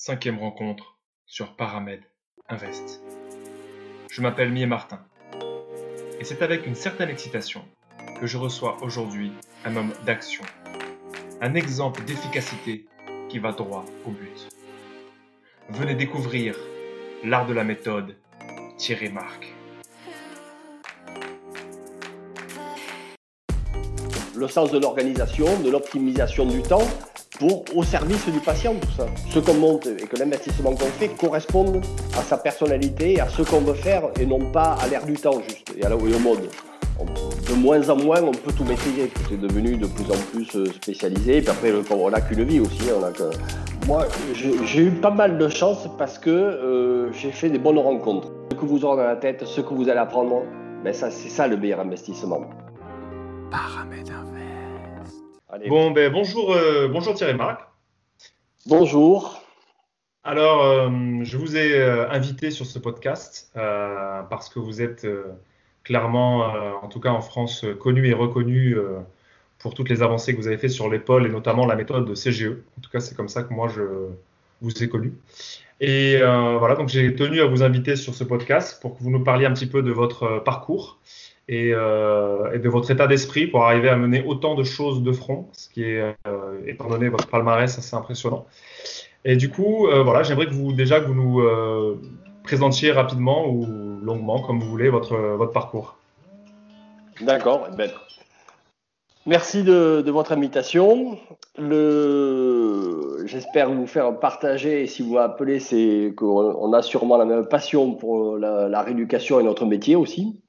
Cinquième rencontre sur Paramed Invest. Je m'appelle Mie Martin et c'est avec une certaine excitation que je reçois aujourd'hui un homme d'action, un exemple d'efficacité qui va droit au but. Venez découvrir l'art de la méthode Thierry Marc. Le sens de l'organisation, de l'optimisation du temps pour au service du patient, tout ça. Ce qu'on monte et que l'investissement qu'on fait corresponde à sa personnalité, à ce qu'on veut faire et non pas à l'air du temps juste et à la au mode. De moins en moins, on peut tout maîtriser. C'est devenu de plus en plus euh, spécialisé. Et puis après, on n'a qu'une vie aussi. On a que... Moi, j'ai eu pas mal de chance parce que euh, j'ai fait des bonnes rencontres. Ce que vous aurez dans la tête, ce que vous allez apprendre, ben ça, c'est ça le meilleur investissement. Bon, ben, bonjour, euh, bonjour Thierry Marc. Bonjour. Alors, euh, je vous ai euh, invité sur ce podcast parce que vous êtes clairement, en tout cas en France, connu et reconnu pour toutes les avancées que vous avez faites sur l'épaule et notamment la méthode de CGE. En tout cas, c'est comme ça que moi je vous ai connu. Et voilà, donc j'ai tenu à vous inviter sur ce podcast pour que vous nous parliez un petit peu de votre parcours euh, et, de votre état d'esprit pour arriver à mener autant de choses de front, ce qui est, euh, étant donné votre palmarès, assez impressionnant. Et du coup, euh, voilà, j'aimerais que vous déjà que vous nous présentiez rapidement ou longuement, comme vous voulez, votre, votre parcours. D'accord. Eh ben, merci de, votre invitation. Le... J'espère vous faire partager, si vous m'appelez, c'est qu'on a sûrement la même passion pour la rééducation et notre métier aussi.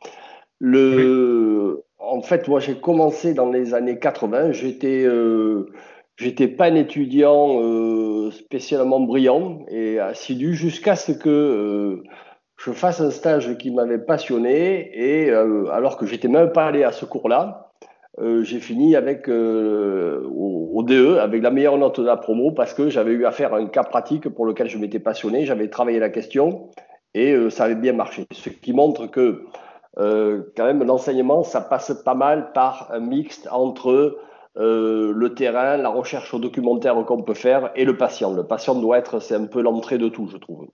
Le, en fait, moi, j'ai commencé dans les années 80. J'étais, euh, j'étais pas un étudiant euh, spécialement brillant et assidu jusqu'à ce que euh, je fasse un stage qui m'avait passionné et euh, alors que j'étais même pas allé à ce cours-là, j'ai fini avec au, au, DE avec la meilleure note de la promo parce que j'avais eu à faire un cas pratique pour lequel je m'étais passionné, j'avais travaillé la question et ça avait bien marché. Ce qui montre que quand même, l'enseignement, ça passe pas mal par un mixte entre euh, le terrain, la recherche documentaire qu'on peut faire et le patient. Le patient doit être, c'est un peu l'entrée de tout, je trouve.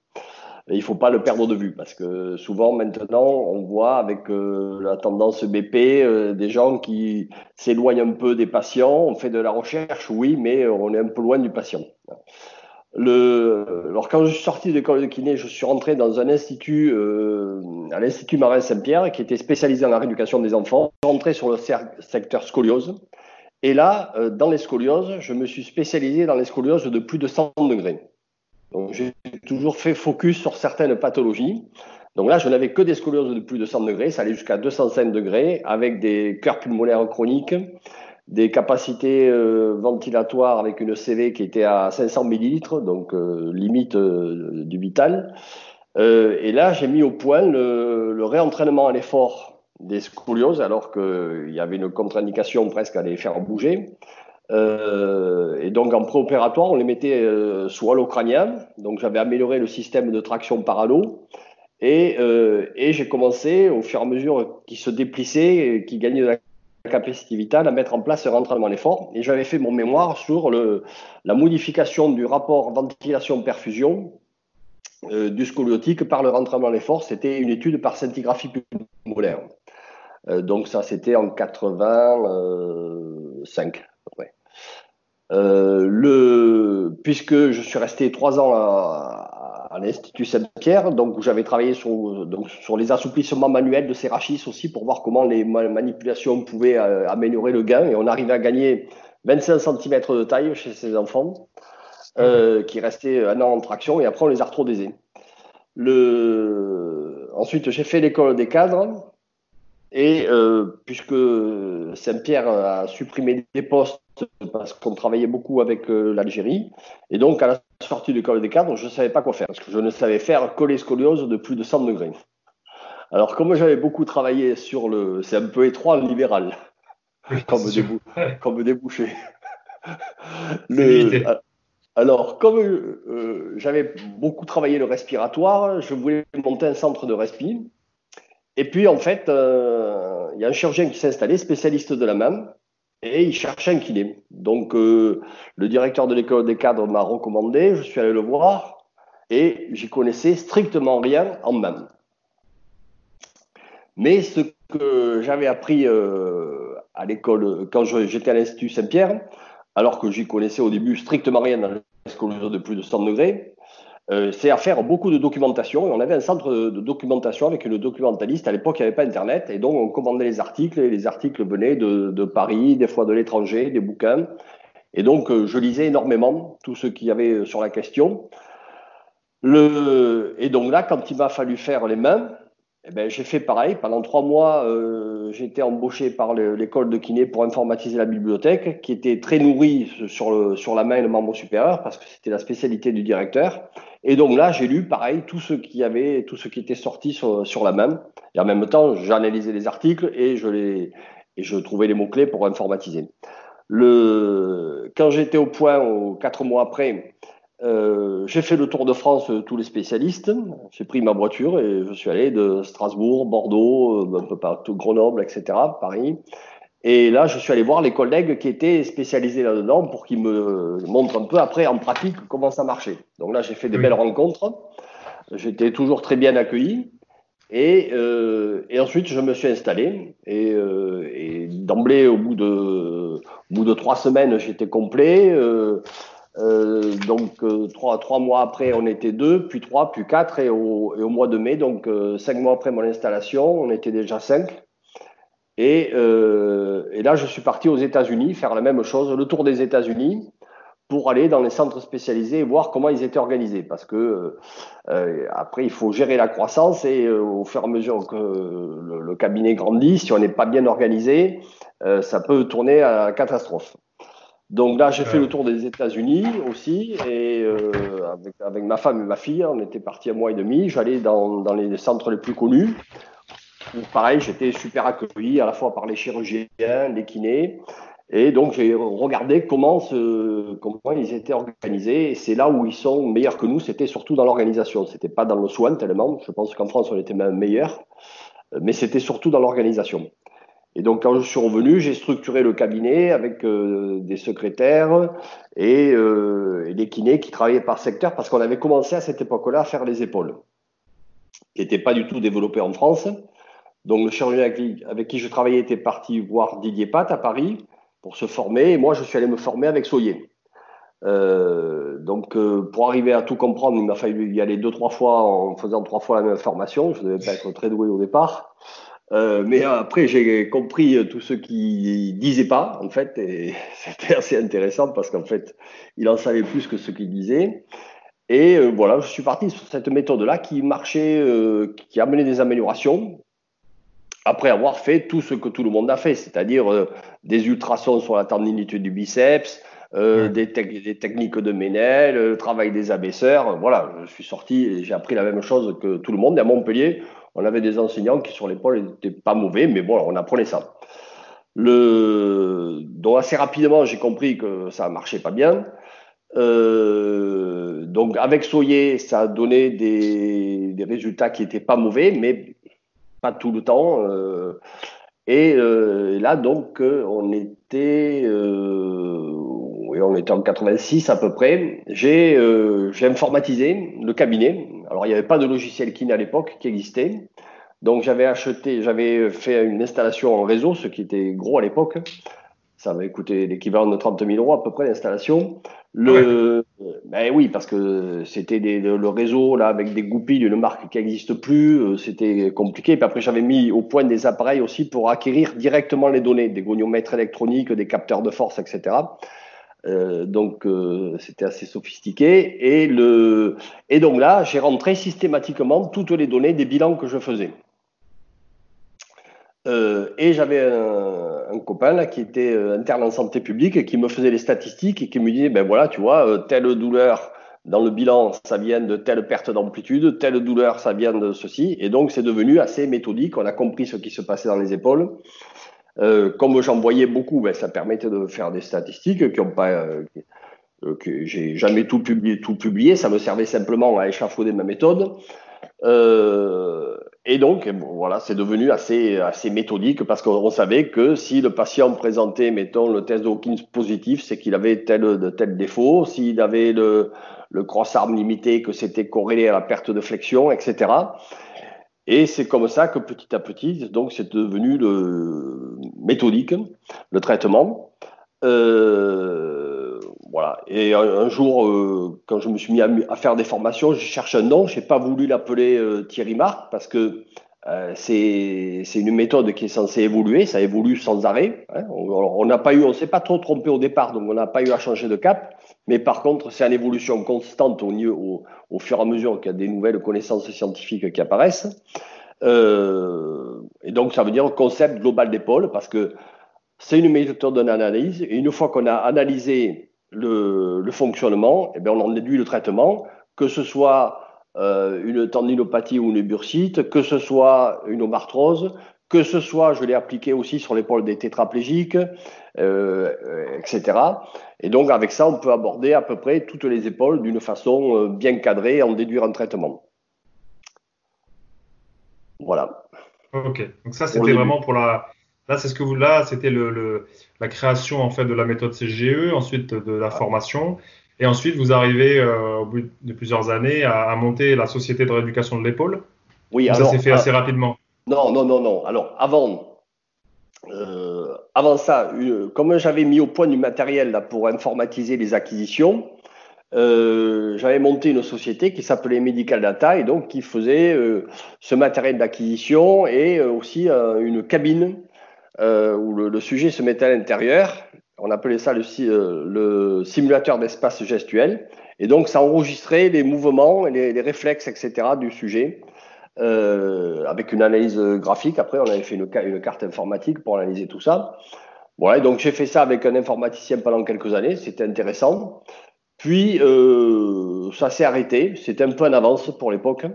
Et il faut pas le perdre de vue parce que souvent maintenant on voit avec euh, la tendance BP euh, des gens qui s'éloignent un peu des patients. On fait de la recherche, oui, mais on est un peu loin du patient. Alors quand je suis sorti de l'école de kiné, je suis rentré dans un institut, euh, à l'Institut Marin Saint-Pierre, qui était spécialisé dans la rééducation des enfants. Je suis rentré sur le secteur scoliose. Et là, euh, dans les scolioses, je me suis spécialisé dans les scolioses de plus de 100 degrés. Donc j'ai toujours fait focus sur certaines pathologies. Donc là, je n'avais que des scolioses de plus de 100 degrés, ça allait jusqu'à 205 degrés, avec des cœurs pulmonaires chroniques, des capacités euh, ventilatoires avec une CV qui était à 500 millilitres, donc euh, limite euh, du vital. et là, j'ai mis au point le, réentraînement à l'effort des scolioses, alors qu'il y avait une contre-indication presque à les faire bouger. et donc en préopératoire, on les mettait sous halo crânien. Donc j'avais amélioré le système de traction par halo. Et, j'ai commencé, au fur et à mesure qu'il se déplissait, qu'il gagnait de la capacité vitale à mettre en place un rentraînement à l'effort. Et j'avais fait mon mémoire sur le, la modification du rapport ventilation-perfusion euh, du scoliotique par le rentraînement à l'effort. C'était une étude par scintigraphie pulmonaire. Euh, donc ça, c'était en 85. Ouais. Euh, le, puisque je suis resté trois ans à, à l'Institut Saint-Pierre, donc où j'avais travaillé sur, donc, sur les assouplissements manuels de ces rachis aussi pour voir comment les manipulations pouvaient euh, améliorer le gain. Et on arrivait à gagner 25 cm de taille chez ces enfants euh, qui restaient un an en traction. Et après on les a Le... Ensuite, j'ai fait l'école des cadres. Et euh, puisque Saint-Pierre a supprimé des postes parce qu'on travaillait beaucoup avec euh, l'Algérie. Et donc, à la sortie de l'école des cadres, je ne savais pas quoi faire, parce que je ne savais faire que les scolioses de plus de 100 degrés. Alors, comme j'avais beaucoup travaillé sur le. C'est un peu étroit, le libéral, comme, comme, débouché. le... Alors, comme euh, j'avais beaucoup travaillé le respiratoire, je voulais monter un centre de respi. Et puis, en fait, euh, il y a un chirurgien qui s'est installé, spécialiste de la main, et il cherchait un kiné. Donc, le directeur de l'école des cadres m'a recommandé, je suis allé le voir, et j'y connaissais strictement rien en même. Mais ce que j'avais appris à l'école, quand j'étais à l'Institut Saint-Pierre, alors que j'y connaissais au début strictement rien dans les de plus de 100 degrés, euh, c'est à faire beaucoup de documentation. Et on avait un centre de documentation avec une documentaliste. À l'époque, il n'y avait pas Internet. Et donc, on commandait les articles. Et les articles venaient de, Paris, des fois de l'étranger, des bouquins. Et donc, euh, je lisais énormément tout ce qu'il y avait sur la question. Le... Et donc là, quand il m'a fallu faire les mains, eh ben, j'ai fait pareil. Pendant trois mois, euh, j'ai été embauché par l'école de kiné pour informatiser la bibliothèque, qui était très nourrie sur, le, sur la main et le membre supérieur, parce que c'était la spécialité du directeur. Et donc là, j'ai lu pareil tout ce qui avait, tout ce qui était sorti sur, sur la main. Et en même temps, j'analysais les articles et je les, et je trouvais les mots clés pour informatiser. Le, quand j'étais au point, quatre mois après, euh, j'ai fait le tour de France, euh, tous les spécialistes. J'ai pris ma voiture et je suis allé de Strasbourg, Bordeaux, euh, un peu partout, Grenoble, etc., Paris. Et là, je suis allé voir les collègues qui étaient spécialisés là-dedans pour qu'ils me montrent un peu après en pratique comment ça marchait. Donc là, j'ai fait des belles rencontres. J'étais toujours très bien accueilli. Et, et, ensuite, je me suis installé. Et, et d'emblée, au bout de, au bout de trois semaines, j'étais complet. Euh, donc euh, trois, mois après, on était deux, puis trois, puis quatre, et au, mois de mai, donc euh, cinq mois après mon installation, on était déjà cinq. Et, et là, je suis parti aux États-Unis faire la même chose, le tour des États-Unis, pour aller dans les centres spécialisés et voir comment ils étaient organisés. Parce que après, il faut gérer la croissance et au fur et à mesure que le, le cabinet grandit, si on n'est pas bien organisé, ça peut tourner à catastrophe. Donc là, j'ai fait le tour des États-Unis aussi, et euh, avec, ma femme et ma fille, on était partis à mois et demi. J'allais dans, les centres les plus connus. pareil, j'étais super accueilli à la fois par les chirurgiens, les kinés. Et donc, j'ai regardé comment, comment ils étaient organisés. Et c'est là où ils sont meilleurs que nous, c'était surtout dans l'organisation. C'était pas dans le soin tellement. Je pense qu'en France, on était même meilleurs. Mais c'était surtout dans l'organisation. Et donc, quand je suis revenu, j'ai structuré le cabinet avec euh, des secrétaires et, euh, des kinés qui travaillaient par secteur parce qu'on avait commencé à cette époque-là à faire les épaules, qui n'étaient pas du tout développées en France. Donc, le chirurgien avec, qui je travaillais était parti voir Didier Pat à Paris pour se former. Et moi, je suis allé me former avec Soyer. Euh, donc, euh, pour arriver à tout comprendre, il m'a fallu y aller deux, trois fois en faisant trois fois la même formation. Je ne devais pas être très doué au départ. Euh, mais après, j'ai compris tout ce qu'il disait pas, en fait, et c'était assez intéressant parce qu'en fait, il en savait plus que ce qu'il disait. Et euh, voilà, je suis parti sur cette méthode-là qui marchait, euh, qui amenait des améliorations après avoir fait tout ce que tout le monde a fait, c'est-à-dire euh, des ultrasons sur la tendinite du biceps, des, des, techniques de Ménel, le travail des abaisseurs. Voilà, je suis sorti et j'ai appris la même chose que tout le monde. Et à Montpellier, on avait des enseignants qui sur l'épaule n'étaient pas mauvais, mais bon, on apprenait ça. Le... Donc assez rapidement, j'ai compris que ça marchait pas bien. Euh, donc avec Soyer, ça a donné des, résultats qui n'étaient pas mauvais, mais pas tout le temps. Euh, et euh, là, donc, on était, oui, on était en 86 à peu près. J'ai informatisé le cabinet alors, il n'y avait pas de logiciel Kin à l'époque qui existait. Donc, j'avais acheté, j'avais fait une installation en réseau, ce qui était gros à l'époque. Ça m'avait coûté l'équivalent de 30 000 euros à peu près l'installation. Le, ben oui, parce que c'était le réseau là avec des goupilles d'une marque qui n'existe plus, euh, c'était compliqué. Puis après, j'avais mis au point des appareils aussi pour acquérir directement les données, des goniomètres électroniques, des capteurs de force, etc. Euh, donc euh, c'était assez sophistiqué. Et, le, et donc là, j'ai rentré systématiquement toutes les données des bilans que je faisais. Euh, et j'avais un, copain là, qui était interne en santé publique et qui me faisait les statistiques et qui me disait, ben voilà, tu vois, telle douleur dans le bilan, ça vient de telle perte d'amplitude, telle douleur, ça vient de ceci. Et donc c'est devenu assez méthodique. On a compris ce qui se passait dans les épaules. Euh, comme j'en voyais beaucoup, ben, ça permettait de faire des statistiques euh, euh, que j'ai jamais tout publié, tout publié. Ça me servait simplement à échafauder ma méthode. et donc, voilà, c'est devenu assez, assez méthodique parce qu'on savait que si le patient présentait, mettons, le test de Hawkins positif, c'est qu'il avait tel, tel défaut. S'il avait le, le cross-arm limité, que c'était corrélé à la perte de flexion, etc. Et c'est comme ça que petit à petit, donc c'est devenu le méthodique, le traitement. Euh, voilà. Et un, jour, euh, quand je me suis mis à, faire des formations, je cherche un nom. Je n'ai pas voulu l'appeler euh, Thierry Marc parce que c'est une méthode qui est censée évoluer. Ça évolue sans arrêt. Hein. On n'a pas eu, on s'est pas trop trompé au départ, donc on n'a pas eu à changer de cap. Mais par contre, c'est une évolution constante au, au, fur et à mesure qu'il y a des nouvelles connaissances scientifiques qui apparaissent. Euh, et donc, ça veut dire concept global d'épaule parce que c'est une méthode d'analyse. Et une fois qu'on a analysé le, le fonctionnement, eh bien, on en déduit le traitement, que ce soit euh, une tendinopathie ou une bursite, que ce soit une omarthrose, que ce soit, je l'ai appliqué aussi sur l'épaule des tétraplégiques, euh, etc. Et donc, avec ça, on peut aborder à peu près toutes les épaules d'une façon euh, bien cadrée et en déduire un traitement. Voilà. Ok. Donc ça, c'était vraiment pour la. Là, c'est ce que vous là, c'était le, la création en fait de la méthode CGE, ensuite de la formation, et ensuite vous arrivez euh, au bout de plusieurs années à, monter la société de rééducation de l'épaule. Oui. ça s'est fait assez rapidement. Non, non, non, non. Alors avant, euh, avant ça, comme j'avais mis au point du matériel là, pour informatiser les acquisitions, euh, j'avais monté une société qui s'appelait Medical Data et donc qui faisait euh, ce matériel d'acquisition et aussi une cabine où le, sujet se mettait à l'intérieur. On appelait ça le, le simulateur d'espace gestuel. Et donc, ça enregistrait les mouvements les, réflexes, etc. du sujet. Euh, avec une analyse graphique. Après, on avait fait une, carte informatique pour analyser tout ça. Voilà, donc j'ai fait ça avec un informaticien pendant quelques années, c'était intéressant. Puis, euh, ça s'est arrêté, c'était un peu en avance pour l'époque.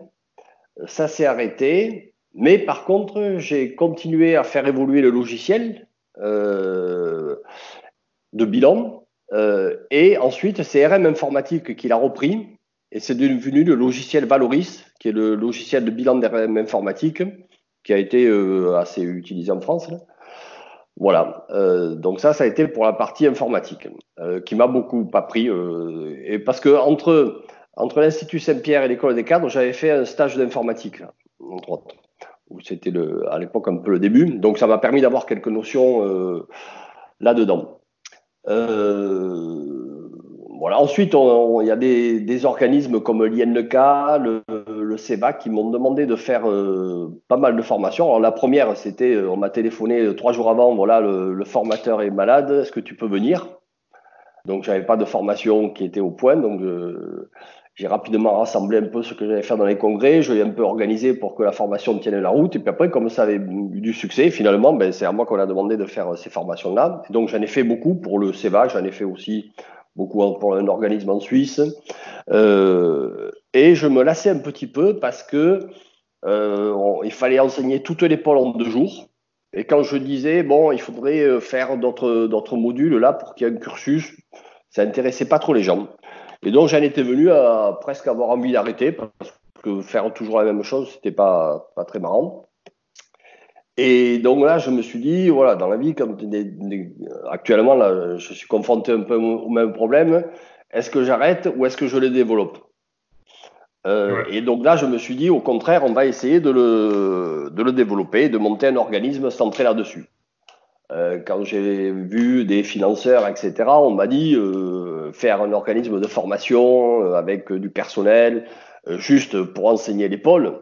Ça s'est arrêté, mais par contre, j'ai continué à faire évoluer le logiciel euh, de bilan. Euh, et ensuite, c'est RM Informatique qui l'a repris et c'est devenu le logiciel Valoris, qui est le logiciel de bilan d'RM informatique, qui a été euh, assez utilisé en France. Voilà, euh, donc ça, ça a été pour la partie informatique, euh, qui m'a beaucoup appris. et parce que entre, entre l'Institut Saint-Pierre et l'école des cadres, j'avais fait un stage d'informatique, entre autres, c'était à l'époque un peu le début. Donc ça m'a permis d'avoir quelques notions là-dedans. Euh, voilà. Ensuite, il y a des, organismes comme l'INK, le, le CEBA qui m'ont demandé de faire euh, pas mal de formations. Alors, la première, c'était, euh, on m'a téléphoné trois jours avant, voilà, le, formateur est malade, est-ce que tu peux venir? Donc, j'avais pas de formation qui était au point, j'ai rapidement rassemblé un peu ce que j'allais faire dans les congrès, je l'ai un peu organisé pour que la formation tienne la route, et puis après, comme ça avait eu du succès, finalement, ben, c'est à moi qu'on a demandé de faire ces formations-là. Donc, j'en ai fait beaucoup pour le CEBA, j'en ai fait aussi beaucoup pour un organisme en Suisse. Euh, et je me lassais un petit peu parce que euh, fallait enseigner toutes les pôles en deux jours. Et quand je disais, bon, il faudrait euh, faire d'autres modules là pour qu'il y ait un cursus, ça intéressait pas trop les gens. Et donc j'en étais venu à presque avoir envie d'arrêter parce que faire toujours la même chose, c'était pas, pas très marrant. Et donc là, je me suis dit, voilà, dans la vie, comme actuellement, là, je suis confronté un peu au même problème. Est-ce que j'arrête ou est-ce que je le développe? Euh, Et donc là, je me suis dit, au contraire, on va essayer de le, de le développer, de monter un organisme centré là-dessus. Euh, quand j'ai vu des financeurs, etc., on m'a dit euh, faire un organisme de formation avec du personnel, juste pour enseigner l'épaule,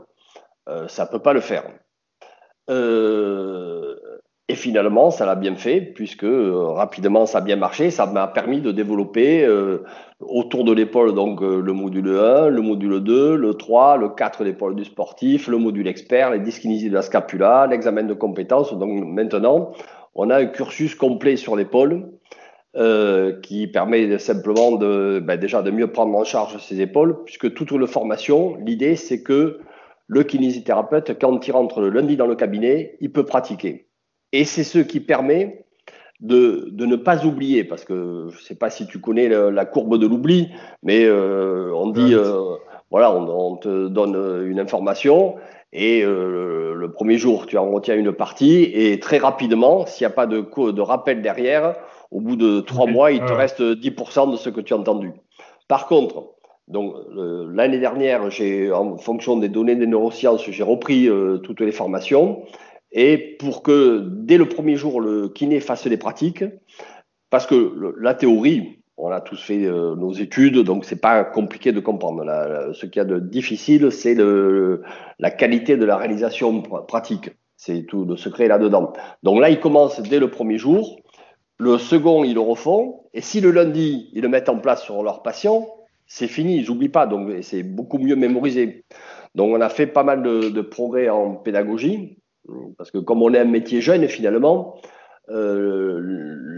ça ne peut pas le faire. Euh, et finalement, ça l'a bien fait, puisque euh, rapidement, ça a bien marché. Ça m'a permis de développer euh, autour de l'épaule donc le module 1, le module 2, le 3, le 4 l'épaule du sportif, le module expert, les dyskinésies de la scapula, l'examen de compétences. Donc maintenant, on a un cursus complet sur l'épaule qui permet simplement de ben, déjà de mieux prendre en charge ses épaules, puisque toute la formation, l'idée c'est que le kinésithérapeute, quand il rentre le lundi dans le cabinet, il peut pratiquer. Et c'est ce qui permet de, ne pas oublier, parce que je ne sais pas si tu connais la courbe de l'oubli, mais euh, on dit, euh, voilà, on, te donne une information et le premier jour, tu en retiens une partie et très rapidement, s'il n'y a pas de, de rappel derrière, au bout de trois mois, il te reste 10% de ce que tu as entendu. Par contre, donc l'année dernière, j'ai, en fonction des données des neurosciences, j'ai repris toutes les formations. Et pour que dès le premier jour, le kiné fasse les pratiques, parce que la théorie, on a tous fait euh, nos études, donc c'est pas compliqué de comprendre. ce qu'il y a de difficile, c'est la qualité de la réalisation pratique. C'est tout le secret là-dedans. Donc là, ils commencent dès le premier jour. Le second, ils le refont. Et si le lundi, ils le mettent en place sur leurs patients, c'est fini, ils n'oublient pas. Donc c'est beaucoup mieux mémorisé. Donc on a fait pas mal de, de progrès en pédagogie. Parce que comme on est un métier jeune, finalement, euh,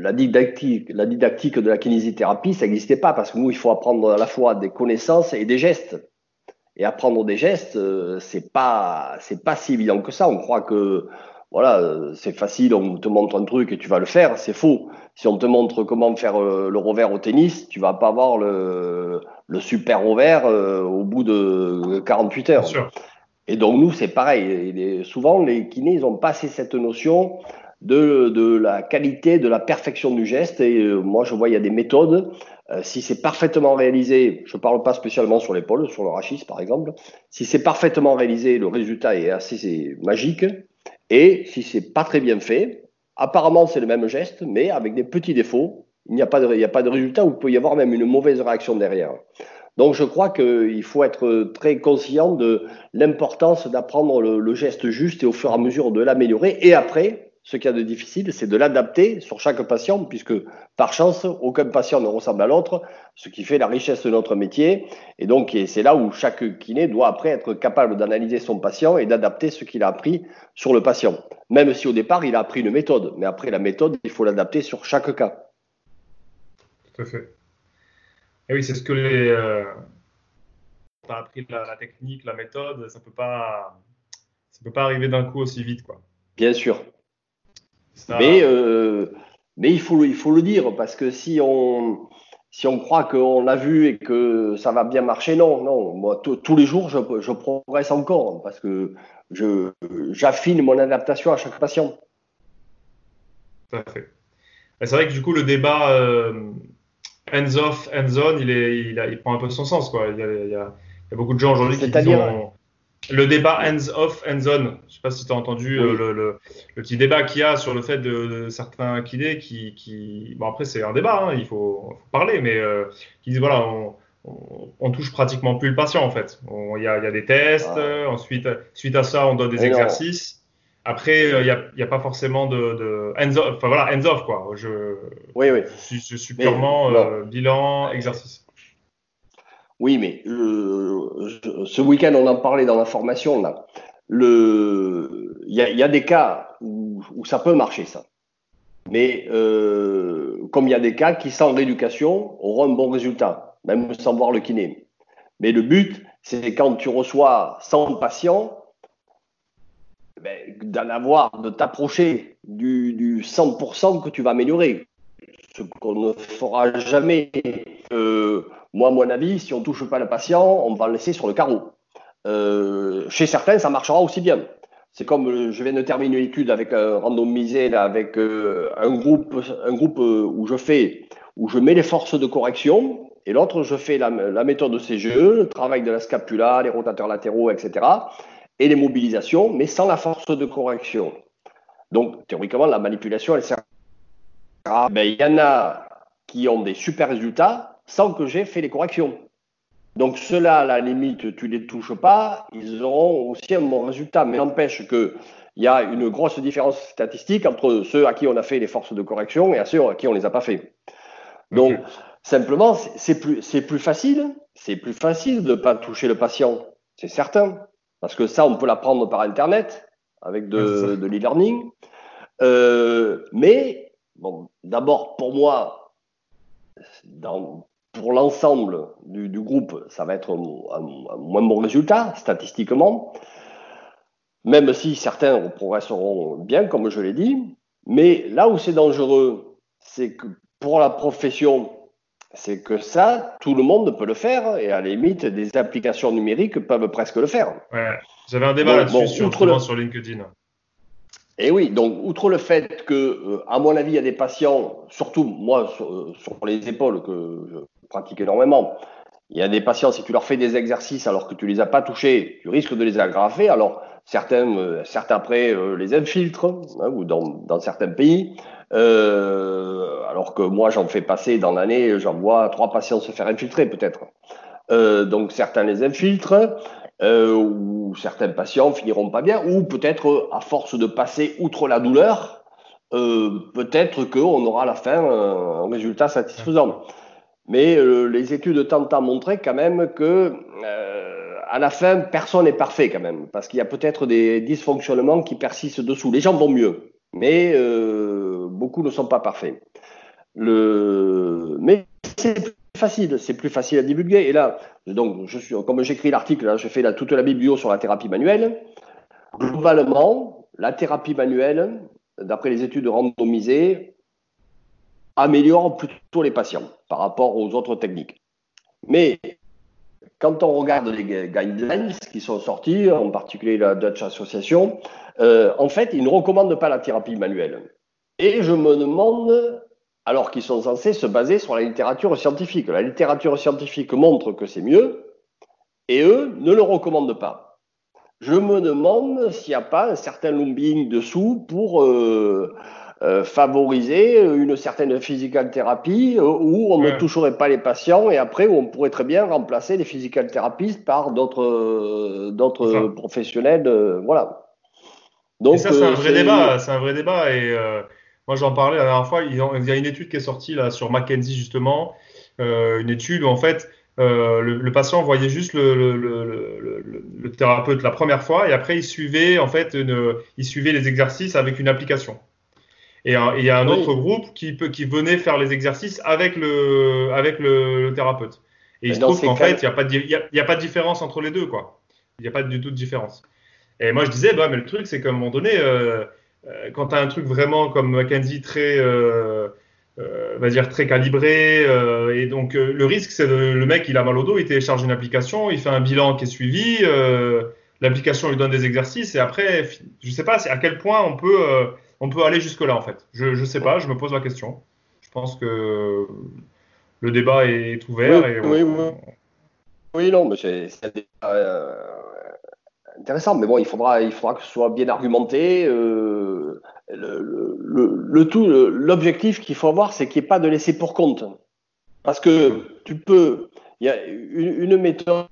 la, didactique, la didactique de la kinésithérapie, ça n'existait pas parce que nous, il faut apprendre à la fois des connaissances et des gestes. Et apprendre des gestes, euh, c'est pas, c'est pas si évident que ça. On croit que, voilà, c'est facile, on te montre un truc et tu vas le faire. C'est faux. Si on te montre comment faire euh, le revers au tennis, tu vas pas avoir le, le super revers au bout de 48 heures. Et donc, nous, c'est pareil. souvent, les kinés, ils ont passé cette notion de, la qualité, de la perfection du geste. Et euh, moi, je vois, il y a des méthodes. Euh, si c'est parfaitement réalisé, je ne parle pas spécialement sur l'épaule, sur le rachis, par exemple. Si c'est parfaitement réalisé, le résultat est assez magique. Et si c'est pas très bien fait, apparemment, c'est le même geste, mais avec des petits défauts. Il n'y a, pas de, il n'y a pas de résultat ou il peut y avoir même une mauvaise réaction derrière. Donc je crois qu'il faut être très conscient de l'importance d'apprendre le, geste juste et au fur et à mesure de l'améliorer. Et après, ce qu'il y a de difficile, c'est de l'adapter sur chaque patient, puisque par chance, aucun patient ne ressemble à l'autre, ce qui fait la richesse de notre métier. Et donc c'est là où chaque kiné doit après être capable d'analyser son patient et d'adapter ce qu'il a appris sur le patient. Même si au départ, il a appris une méthode, mais après la méthode, il faut l'adapter sur chaque cas. Tout à fait. Et oui, c'est ce que les. Euh, tu as appris la, technique, la méthode, ça peut pas, ça peut pas arriver d'un coup aussi vite, quoi. Bien sûr. Mais, euh, mais il, faut, il faut le dire, parce que si on, si on croit qu'on l'a vu et que ça va bien marcher, non, non. Moi, tous les jours, je, je, progresse encore parce que j'affine mon adaptation à chaque patient. Tout à fait. C'est vrai que du coup, le débat, euh, hands off, hands on, il, est, il, il, prend un peu son sens. Quoi. Il, y a, il, y a, beaucoup de gens aujourd'hui qui disent le débat hands off, hands on. Je ne sais pas si tu as entendu euh, le, le, le, petit débat qu'il y a sur le fait de, certains kinés qui, qui, Bon, après, c'est un débat, hein, il faut, parler, mais euh, qui disent voilà, on, on, touche pratiquement plus le patient en fait. Il y, a, y, a, des tests, ensuite, suite à ça, on donne des exercices. Après, il n'y a, a, pas forcément de, de hands off, enfin voilà, hands off quoi. Je, oui, oui. Je, suis purement euh, bilan, exercice. Oui, mais euh, ce week-end, on en parlait dans la formation. Là. Il y a, des cas où, où, ça peut marcher ça. Mais euh, comme il y a des cas qui, sans rééducation, auront un bon résultat, même sans voir le kiné. Mais le but, c'est quand tu reçois 100 patients, ben, d'en avoir, de t'approcher du, du 100% que tu vas améliorer. Ce qu'on ne fera jamais. Euh, moi, à mon avis, si on ne touche pas le patient, on va le laisser sur le carreau. Euh, chez certains, ça marchera aussi bien. C'est comme euh, je viens de terminer une étude avec un là, avec un groupe, un groupe où je fais, où je mets les forces de correction, et l'autre, je fais la, méthode CGE, le travail de la scapula, les rotateurs latéraux, etc et les mobilisations, mais sans la force de correction. Donc, théoriquement, la manipulation, elle sert à... Il y en a qui ont des super résultats sans que j'ai fait les corrections. Donc, ceux-là, à la limite, tu ne les touches pas, ils auront aussi un bon résultat. Mais n'empêche qu'il y a une grosse différence statistique entre ceux à qui on a fait les forces de correction et à ceux à qui on ne les a pas fait. Donc, simplement, c'est plus, plus facile, c'est plus facile de ne pas toucher le patient, c'est certain. Parce que ça, on peut l'apprendre par Internet avec de, de l'e-learning. Euh, mais, bon, d'abord, pour moi, dans, pour l'ensemble du, du, groupe, ça va être un, un, moins bon résultat, statistiquement. Même si certains progresseront bien, comme je l'ai dit. Mais là où c'est dangereux, c'est que pour la profession, c'est que ça, tout le monde peut le faire, et à la limite, des applications numériques peuvent presque le faire. Ouais, j'avais un débat là-dessus sur, sur LinkedIn. Et oui, donc outre le fait que, euh, à mon avis, il y a des patients, surtout moi sur, sur, les épaules que pratique énormément, il y a des patients, si tu leur fais des exercices alors que tu les as pas touchés, tu risques de les aggraver. Alors certains, euh, certains après euh, les infiltrent, hein, ou dans, certains pays. Euh, alors que moi, j'en fais passer dans l'année, j'en vois trois patients se faire infiltrer peut-être. Donc certains les infiltrent, ou certains patients finiront pas bien, ou peut-être à force de passer outre la douleur, peut-être qu'on aura à la fin un résultat satisfaisant. Mais les études tentent à montrer quand même que à la fin, personne n'est parfait quand même, parce qu'il y a peut-être des dysfonctionnements qui persistent dessous. Les gens vont mieux, mais euh, beaucoup ne sont pas parfaits. Mais c'est plus facile, c'est plus facile à divulguer. Et là, donc, comme j'écris l'article, je fais toute la biblio sur la thérapie manuelle. Globalement, la thérapie manuelle, d'après les études randomisées, améliore plutôt les patients par rapport aux autres techniques. Mais quand on regarde les guidelines qui sont sortis, en particulier la Dutch Association, euh, en fait, ils ne recommandent pas la thérapie manuelle. Et je me demande, alors qu'ils sont censés se baser sur la littérature scientifique. La littérature scientifique montre que c'est mieux, et eux ne le recommandent pas. Je me demande s'il n'y a pas un certain lobbying dessous pour euh, euh, favoriser une certaine physical thérapie euh, où on ne toucherait pas les patients et après où on pourrait très bien remplacer les physical thérapistes par d'autres euh, d'autres professionnels. voilà. Donc ça c'est un vrai débat, c'est un vrai débat et moi j'en parlais la dernière fois. Il y a une étude qui est sortie là sur Mackenzie justement, une étude où en fait le, patient voyait juste le, le, le, thérapeute la première fois et après il suivait en fait une, il suivait les exercices avec une application. Et il y a un autre groupe qui, peut, qui venait faire les exercices avec le, avec le, thérapeute. Et il se trouve qu'en fait, il n'y a, pas de, a, a pas de différence entre les deux, quoi. Il n'y a pas du tout de différence. Et moi, je disais, bah, mais le truc, c'est qu'à un moment donné, euh, euh quand tu as un truc vraiment comme Mackenzie très, euh, euh, va dire très calibré, euh, et donc euh, le risque, c'est le mec, il a mal au dos, il télécharge une application, il fait un bilan qui est suivi, l'application lui donne des exercices, et après, je ne sais pas à quel point on peut on peut aller jusque-là, en fait. Je ne sais pas, je me pose la question. Je pense que le débat est ouvert. Oui, oui, oui. non, mais c'est euh, intéressant. Mais bon, il faudra, il faudra que ce soit bien argumenté. Euh, le, tout, l'objectif qu'il faut avoir, c'est qu'il n'y ait pas de laisser pour compte. Parce que tu peux, il y a une, méthode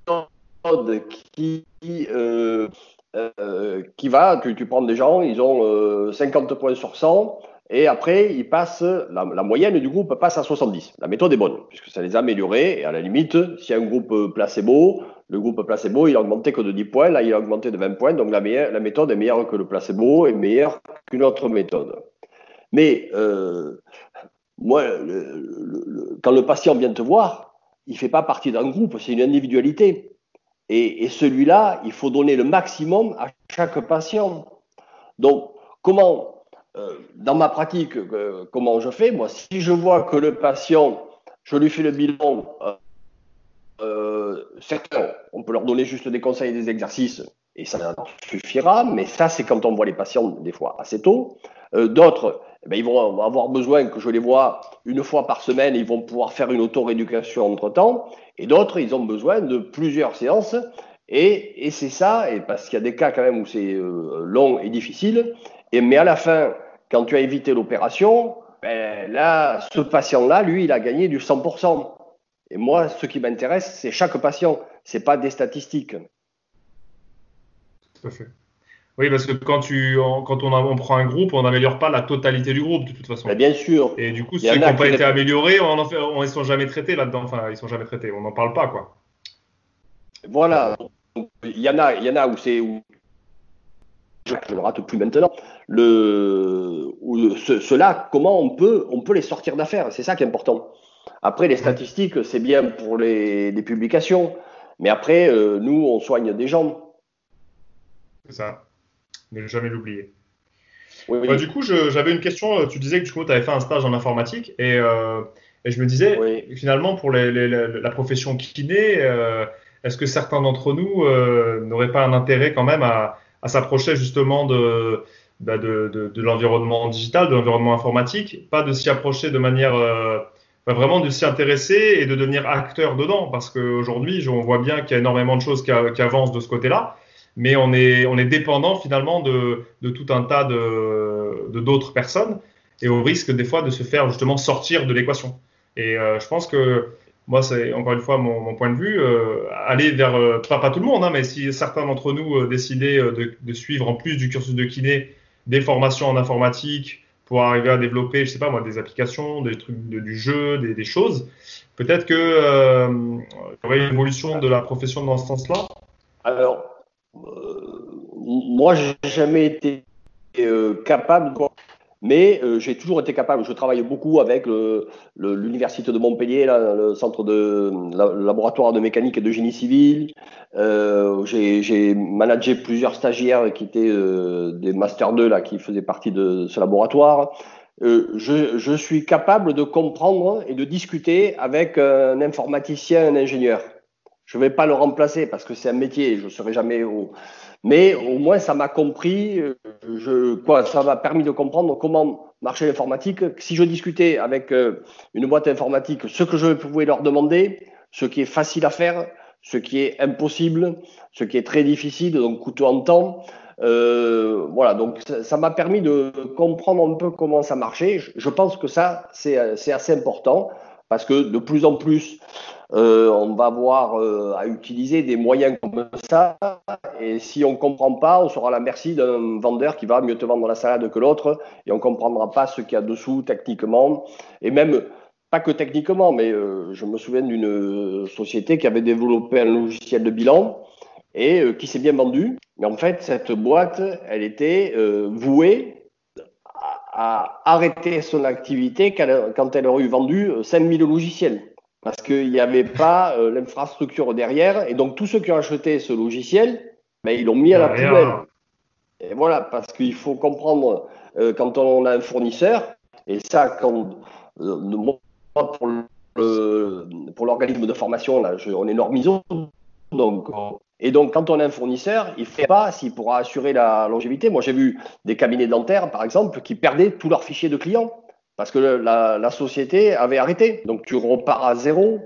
qui, euh, euh, qui va, tu, tu, prends des gens, ils ont 50 euh, points sur 100, et après, ils passent, la, moyenne du groupe passe à 70. La méthode est bonne, puisque ça les a améliorés, et à la limite, si un groupe placebo, le groupe placebo, il a augmenté que de 10 points, là, il a augmenté de 20 points, donc la, méthode est meilleure que le placebo, et meilleure qu'une autre méthode. Mais, euh, moi, quand le patient vient te voir, il ne fait pas partie d'un groupe, c'est une individualité. Et, celui-là, il faut donner le maximum à chaque patient. Donc, comment, euh, dans ma pratique, euh, comment je fais? Moi, si je vois que le patient, je lui fais le bilan, euh, certains, on peut leur donner juste des conseils et des exercices, et ça suffira, mais ça, c'est quand on voit les patients des fois assez tôt. D'autres, eh ben, ils vont avoir besoin que je les vois une fois par semaine, ils vont pouvoir faire une auto-rééducation entre-temps, et d'autres, ils ont besoin de plusieurs séances, et, c'est ça, et parce qu'il y a des cas quand même où c'est euh, long et difficile, et, mais à la fin, quand tu as évité l'opération, ben, là, ce patient-là, lui, il a gagné du 100%. Et moi, ce qui m'intéresse, c'est chaque patient, c'est pas des statistiques. Tout à fait. Oui, parce que quand, tu, quand on, on prend un groupe, on n'améliore pas la totalité du groupe de toute façon. bien sûr. Et du coup, ceux qui n'ont pas été améliorés, on ne sont jamais traités là-dedans. Enfin, ils sont jamais traités. On n'en parle pas, quoi. Voilà. Il y en a, il y en a où c'est où je ne le rate plus maintenant. Le, ceux-là, comment on peut, on peut les sortir d'affaires? C'est ça qui est important. Après, les statistiques, c'est bien pour les, publications, mais après, euh, nous, on soigne des gens. C'est ça ne jamais l'oublier. Bah, du coup, j'avais une question. Tu disais que tu avais fait un stage en informatique et, euh, Et je me disais, finalement, pour la profession kiné, euh, est-ce que certains d'entre nous euh, n'auraient pas un intérêt quand même à, s'approcher justement bah, de, de, l'environnement digital, de l'environnement informatique, pas de s'y approcher de manière euh, bah, vraiment de s'y intéresser et de devenir acteur dedans, parce qu'aujourd'hui, on voit bien qu'il y a énormément de choses qui, avancent de ce côté-là, mais on est, on est dépendant finalement de, de tout un tas de d'autres personnes et au risque des fois de se faire justement sortir de l'équation. Et euh, je pense que moi, c'est encore une fois mon, point de vue, euh, aller vers, euh, pas, pas tout le monde, hein, mais si certains d'entre nous décidaient de, suivre en plus du cursus de kiné des formations en informatique pour arriver à développer, je sais pas moi, des applications, des trucs du jeu, des, choses, peut-être que il y aurait une évolution de la profession dans ce sens-là? Alors, moi, j'ai jamais été capable mais euh, j'ai toujours été capable, je travaille beaucoup avec l'université de Montpellier, le centre de laboratoire de mécanique et de génie civil. Euh, j'ai managé plusieurs stagiaires qui étaient euh, des Master 2 là, qui faisaient partie de ce laboratoire. Je, suis capable de comprendre et de discuter avec un informaticien, un ingénieur. Je ne vais pas le remplacer parce que c'est un métier, je ne serai jamais au, mais au moins, ça m'a compris, euh, ça m'a permis de comprendre comment marchait l'informatique. Si je discutais avec euh, une boîte informatique, ce que je pouvais leur demander, ce qui est facile à faire, ce qui est impossible, ce qui est très difficile, donc coûteux en temps. Euh, voilà, donc ça m'a permis de comprendre un peu comment ça marchait. Je, je pense que ça, c'est assez important parce que de plus en plus, euh, on va avoir euh, à utiliser des moyens comme ça. Et si on ne comprend pas, on sera à la merci d'un vendeur qui va mieux te vendre la salade que l'autre et on ne comprendra pas ce qu'il y a dessous techniquement. Et même, pas que techniquement, mais euh, je me souviens d'une société qui avait développé un logiciel de bilan et qui s'est bien vendu. Mais en fait, cette boîte, elle était vouée à arrêter son activité quand elle aurait eu vendu 5000 logiciels parce qu'il n'y avait pas euh, l'infrastructure derrière. Et donc, tous ceux qui ont acheté ce logiciel, ben, ils l'ont mis à la poubelle. Et voilà, parce qu'il faut comprendre euh, quand on a un fournisseur, et ça, quand, euh, pour l'organisme de formation, là, on est normiso. Donc, et donc, quand on a un fournisseur, il ne fait pas s'il pourra assurer la longévité. Moi, j'ai vu des cabinets dentaires, par exemple, qui perdaient tous leurs fichiers de clients parce que la, société avait arrêté. Donc tu repars à zéro.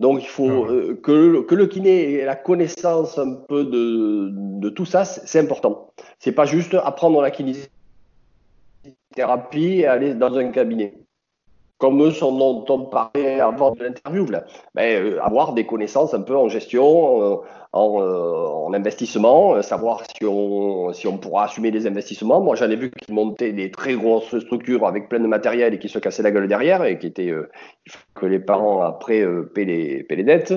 Donc il faut ah euh, que, que, le kiné ait la connaissance un peu de, de tout ça, c'est important. C'est pas juste apprendre la kinésithérapie et aller dans un cabinet comme son nom on parlait avant de l'interview, ben, euh, avoir des connaissances un peu en gestion, euh, en, euh, en, investissement, savoir si on, si on pourra assumer des investissements. Moi, j'en ai vu qui montaient des très grosses structures avec plein de matériel et qui se cassaient la gueule derrière et qui étaient que les parents après paient les dettes.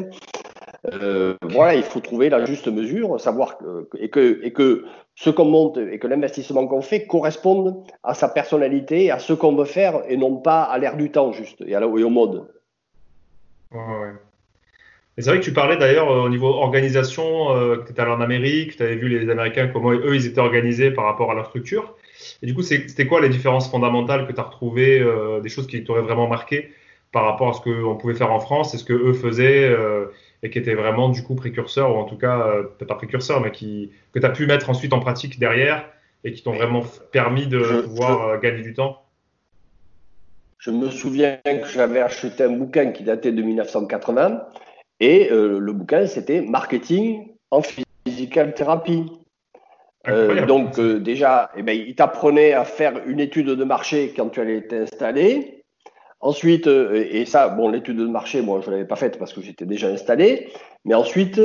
Voilà, il faut trouver la juste mesure, savoir et que, et que ce qu'on monte et que l'investissement qu'on fait corresponde à sa personnalité, à ce qu'on veut faire et non pas à l'air du temps juste et, au mode. Ouais. C'est vrai que tu parlais d'ailleurs euh, au niveau organisation, euh, que tu étais allé en Amérique, tu avais vu les Américains, comment eux ils étaient organisés par rapport à leur structure. Et du coup, c'était quoi les différences fondamentales que tu as retrouvées, euh, des choses qui t'auraient vraiment marqué par rapport à ce qu'on pouvait faire en France et ce que eux faisaient et qui était vraiment du coup précurseur, ou en tout cas, euh, peut-être pas précurseur, mais qui, que tu as pu mettre ensuite en pratique derrière et qui t'ont vraiment permis de pouvoir euh, gagner du temps. Je me souviens que j'avais acheté un bouquin qui datait de 1980 et euh, le bouquin c'était Marketing en physical thérapie. donc déjà, eh ben, il t'apprenait à faire une étude de marché quand tu allais t'installer, Ensuite, euh, et ça, bon, l'étude de marché, moi, je ne l'avais pas faite parce que j'étais déjà installé. Mais ensuite,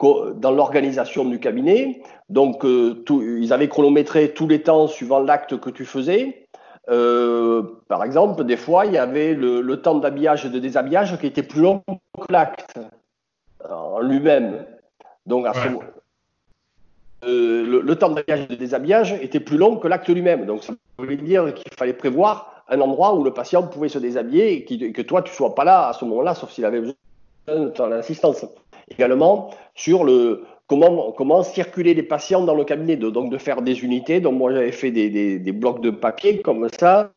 dans l'organisation du cabinet, donc euh, ils avaient chronométré tous les temps suivant l'acte que tu faisais. Euh, par exemple, des fois, il y avait le, temps d'habillage et de déshabillage qui était plus long que l'acte en lui-même. Donc, à ce le, le, temps d'habillage et de déshabillage était plus long que l'acte lui-même. Donc, ça veut dire qu'il fallait prévoir un endroit où le patient pouvait se déshabiller et, que toi, tu ne sois pas là à ce moment-là, sauf s'il avait besoin de ton assistance. Également, sur le, comment, comment circuler les patients dans le cabinet, donc de faire des unités. Donc moi, j'avais fait des, blocs de papier comme ça.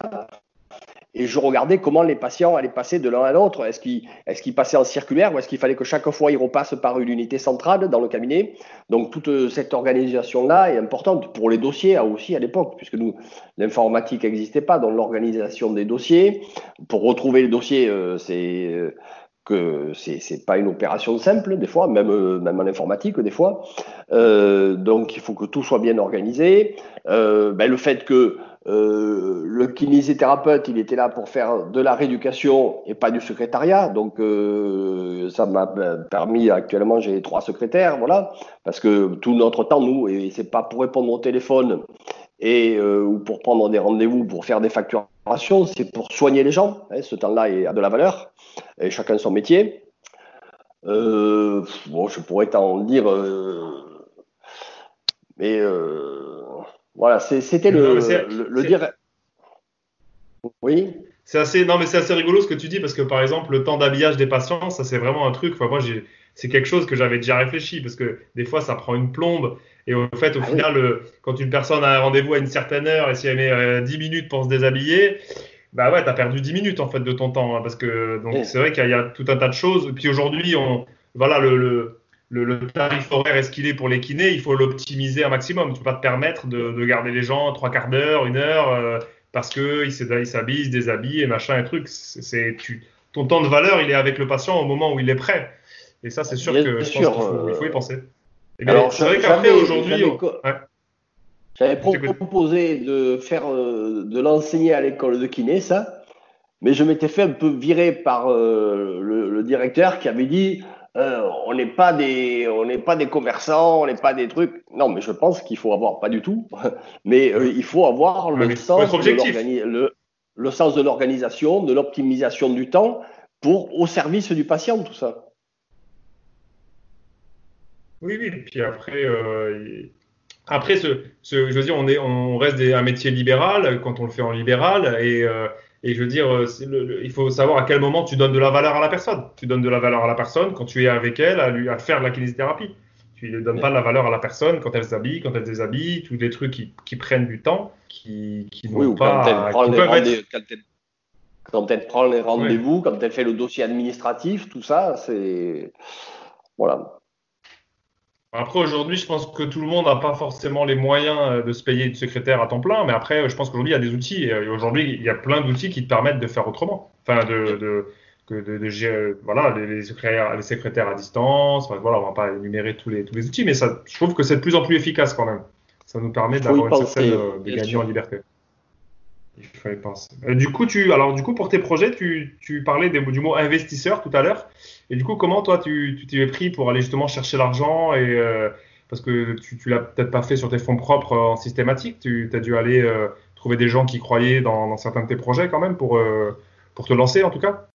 Et je regardais comment les patients allaient passer de l'un à l'autre. Est-ce qu'ils passaient en circulaire ou est-ce qu'il fallait que chaque fois ils repassent par une unité centrale dans le cabinet? Donc toute euh, cette organisation-là est importante pour les dossiers aussi à l'époque, puisque nous, l'informatique n'existait pas, dans l'organisation des dossiers. Pour retrouver les dossiers, euh, c'est euh, que c'est pas une opération simple des fois, même, même en informatique des fois. donc il faut que tout soit bien organisé. Ben, le fait que euh, le kinésithérapeute, il était là pour faire de la rééducation et pas du secrétariat. Donc, euh, ça m'a permis, actuellement, j'ai trois secrétaires, voilà. Parce que tout notre temps, nous, et c'est pas pour répondre au téléphone et, euh, ou pour prendre des rendez-vous, pour faire des facturations, c'est pour soigner les gens. Hein, ce temps-là a de la valeur, chacun son métier. bon, je pourrais t'en dire, mais voilà, c'était le, le, dire. Oui. C'est assez, non, mais c'est assez rigolo ce que tu dis parce que par exemple, le temps d'habillage des patients, ça c'est vraiment un truc. Enfin, moi, c'est quelque chose que j'avais déjà réfléchi parce que des fois, ça prend une plombe. Et au fait, au ah final, quand une personne a un rendez-vous à une certaine heure et si elle met 10 euh, minutes pour se déshabiller, bah ouais, t'as perdu 10 minutes en fait de ton temps. Hein, parce que donc c'est vrai qu'il y, a tout un tas de choses. Et puis aujourd'hui, on, voilà, le le, tarif horaire est ce qu'il est pour les kinés, il faut l'optimiser un maximum. Tu ne peux pas te permettre de, garder les gens trois quarts d'heure, une heure, euh, parce qu'ils s'habillent, ils se déshabillent et machin et truc. C'est, tu, ton temps de valeur, il est avec le patient au moment où il est prêt. Et ça, c'est sûr que je pense qu'il faut, y penser. Et bien, c'est vrai qu'après, aujourd'hui. J'avais proposé de faire, euh, de l'enseigner à l'école de kiné, ça. Mais je m'étais fait un peu virer par euh, le, directeur qui avait dit euh, on n'est pas des, on n'est pas des commerçants, on n'est pas des trucs. Non, mais je pense qu'il faut avoir, pas du tout, mais euh, il faut avoir le, sens de le, sens de l'organisation, de l'optimisation du temps pour au service du patient, tout ça. Oui, oui. Puis après, euh, après, ce, je veux dire, on est, on reste un métier libéral quand on le fait en libéral et et je veux dire, euh, il faut savoir à quel moment tu donnes de la valeur à la personne. Tu donnes de la valeur à la personne quand tu es avec elle à, lui, à faire de la kinésithérapie. Tu ne donnes pas de la valeur à la personne quand elle s'habille, quand elle déshabille, tous les trucs qui, qui prennent du temps, qui, qui n'ont pas. Quand elle, prend les quand elle prend les rendez-vous, quand elle fait le dossier administratif, tout ça, c'est. Voilà. Après, aujourd'hui, je pense que tout le monde n'a pas forcément les moyens euh, de se payer de secrétaire à temps plein, mais après, je pense qu'aujourd'hui, il y a des outils. Et aujourd'hui, il y a plein d'outils qui te permettent de faire autrement. Enfin, de, de, de, de gérer, voilà, les, secrétaires, les secrétaires à distance. Enfin, voilà, on va pas énumérer tous les, tous les outils, mais ça, je trouve que c'est de plus en plus efficace quand même. Ça nous permet d'avoir une certaine euh, de gagner en liberté. Il fallait penser. Euh, du coup, tu, alors, du coup, pour tes projets, tu, tu parlais des, du mot investisseur tout à l'heure. Et du coup, comment toi, tu t'es pris pour aller justement chercher l'argent et euh, parce que tu, tu l'as peut-être pas fait sur tes fonds propres en systématique, tu as dû aller euh, trouver des gens qui croyaient dans, certains de tes projets quand même pour, euh, pour te lancer en tout cas.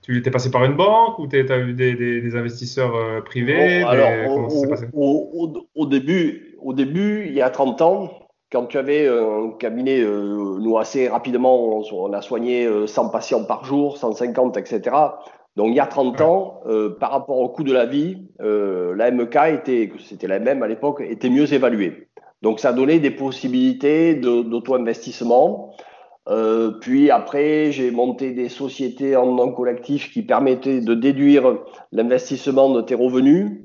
Tu étais passé par une banque ou tu as eu des, des, investisseurs privés? Alors, au, au, début, au début, il y a 30 ans, quand tu avais un cabinet, nous assez rapidement, on, a soigné 100 patients par jour, 150, etc. Donc il y a 30 ans, euh, par rapport au coût de la vie, euh, la MK était, c'était la même à l'époque, était mieux évaluée. Donc ça donnait des possibilités d'auto-investissement. Euh, puis après, j'ai monté des sociétés en non collectif qui permettaient de déduire l'investissement de tes revenus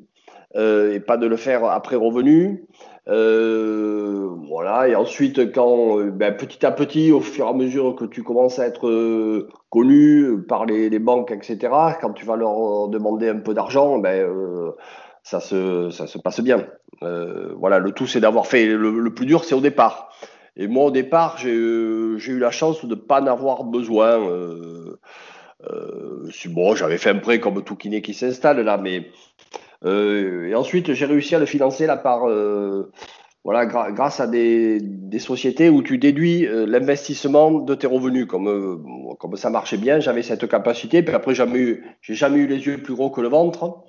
et pas de le faire après revenu. Euh, voilà, et ensuite, quand euh, ben, petit à petit, au fur et à mesure que tu commences à être euh, connu par les, banques, etc., quand tu vas leur demander un peu d'argent, ben, ça, se, ça se passe bien. voilà, le tout, c'est d'avoir fait. Le, plus dur, c'est au départ. Et moi, au départ, j'ai eu la chance de ne pas en avoir besoin. bon, j'avais fait un prêt comme tout kiné qui s'installe là, mais et ensuite, j'ai réussi à le financer là par euh, voilà, grâce à des, des, sociétés où tu déduis euh, l'investissement de tes revenus. Comme, comme ça marchait bien, j'avais cette capacité. Puis après, jamais j'ai jamais eu les yeux plus gros que le ventre.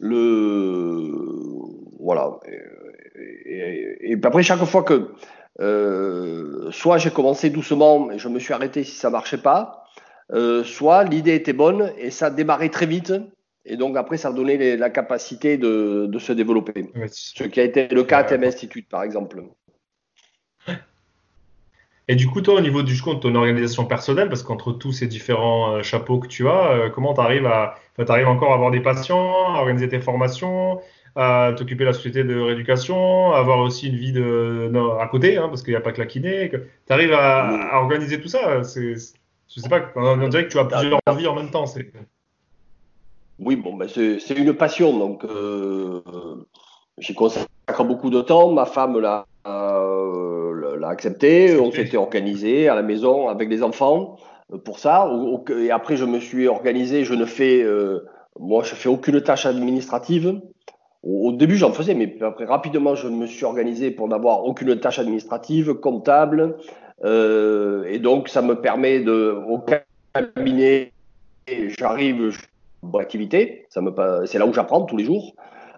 Le, voilà. Et, et, après, chaque fois que soit j'ai commencé doucement et je me suis arrêté si ça marchait pas, soit l'idée était bonne et ça démarrait très vite et donc après, ça a donné la capacité de, se développer. Ce qui a été le cas à TM Institute, par exemple. Et du coup, toi, au niveau du de ton organisation personnelle, parce qu'entre tous ces différents chapeaux que tu as, comment tu arrives à, arrives encore à avoir des patients, à organiser tes formations, à t'occuper de la société de rééducation, à avoir aussi une vie de, à côté, hein, parce qu'il n'y a pas que la kiné. Tu arrives à, organiser tout ça. C'est, je sais pas, on dirait que tu as plusieurs vies en même temps. C'est... Oui, bon, ben c'est, une passion, donc euh, j'y consacre beaucoup de temps. Ma femme l'a, euh, accepté. On s'était organisé à la maison avec les enfants pour ça. Et après, je me suis organisé. Je ne fais, euh, moi, je fais aucune tâche administrative. Au, début, j'en faisais, mais après, rapidement, je me suis organisé pour n'avoir aucune tâche administrative, comptable. Euh, et donc, ça me permet de, au cabinet, j'arrive en activité. C'est là où j'apprends tous les jours.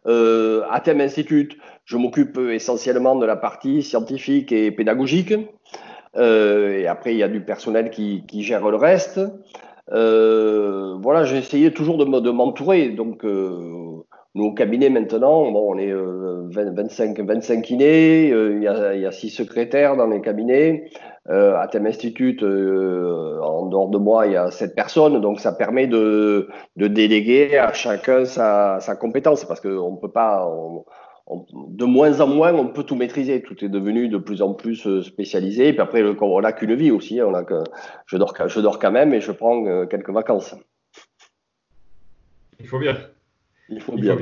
Euh, Thème Institute, je m'occupe essentiellement de la partie scientifique et pédagogique. Euh, et après, il y a du personnel qui, gère le reste. Euh, voilà, j'ai essayé toujours de, m'entourer. Donc, euh, nous, au cabinet, maintenant, bon, on est 25, euh, 25 kinés, il y, a, il y a six secrétaires dans les cabinets. Euh, à Thème Institute, en dehors de moi, il y a sept personnes. Donc, ça permet de, de déléguer à chacun sa, sa compétence parce qu'on ne peut pas. de moins en moins, on peut tout maîtriser. Tout est devenu de plus en plus spécialisé. Et puis après, on n'a qu'une vie aussi. Hein. On a que, je, dors, je dors quand même et je prends quelques vacances. Il faut bien. Il faut bien.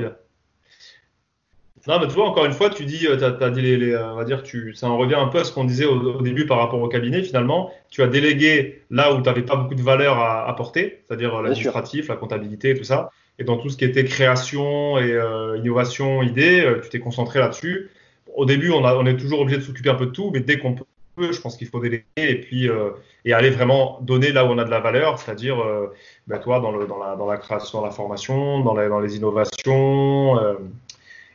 Non, mais tu vois, encore une fois, tu dis, euh, as, dit les, euh, on va dire, tu, ça en revient un peu à ce qu'on disait au, début par rapport au cabinet. Finalement, tu as délégué là où tu n'avais pas beaucoup de valeur à apporter, c'est-à-dire l'administratif, la comptabilité, tout ça. Et dans tout ce qui était création et euh, innovation, idée, tu t'es concentré là-dessus. Au début, on, a, on est toujours obligé de s'occuper un peu de tout, mais dès qu'on peut je pense qu'il faut déléguer et puis euh, et aller vraiment donner là où on a de la valeur, c'est-à-dire euh, ben, toi dans, le, dans, la, dans la création, dans la formation, dans, dans les innovations.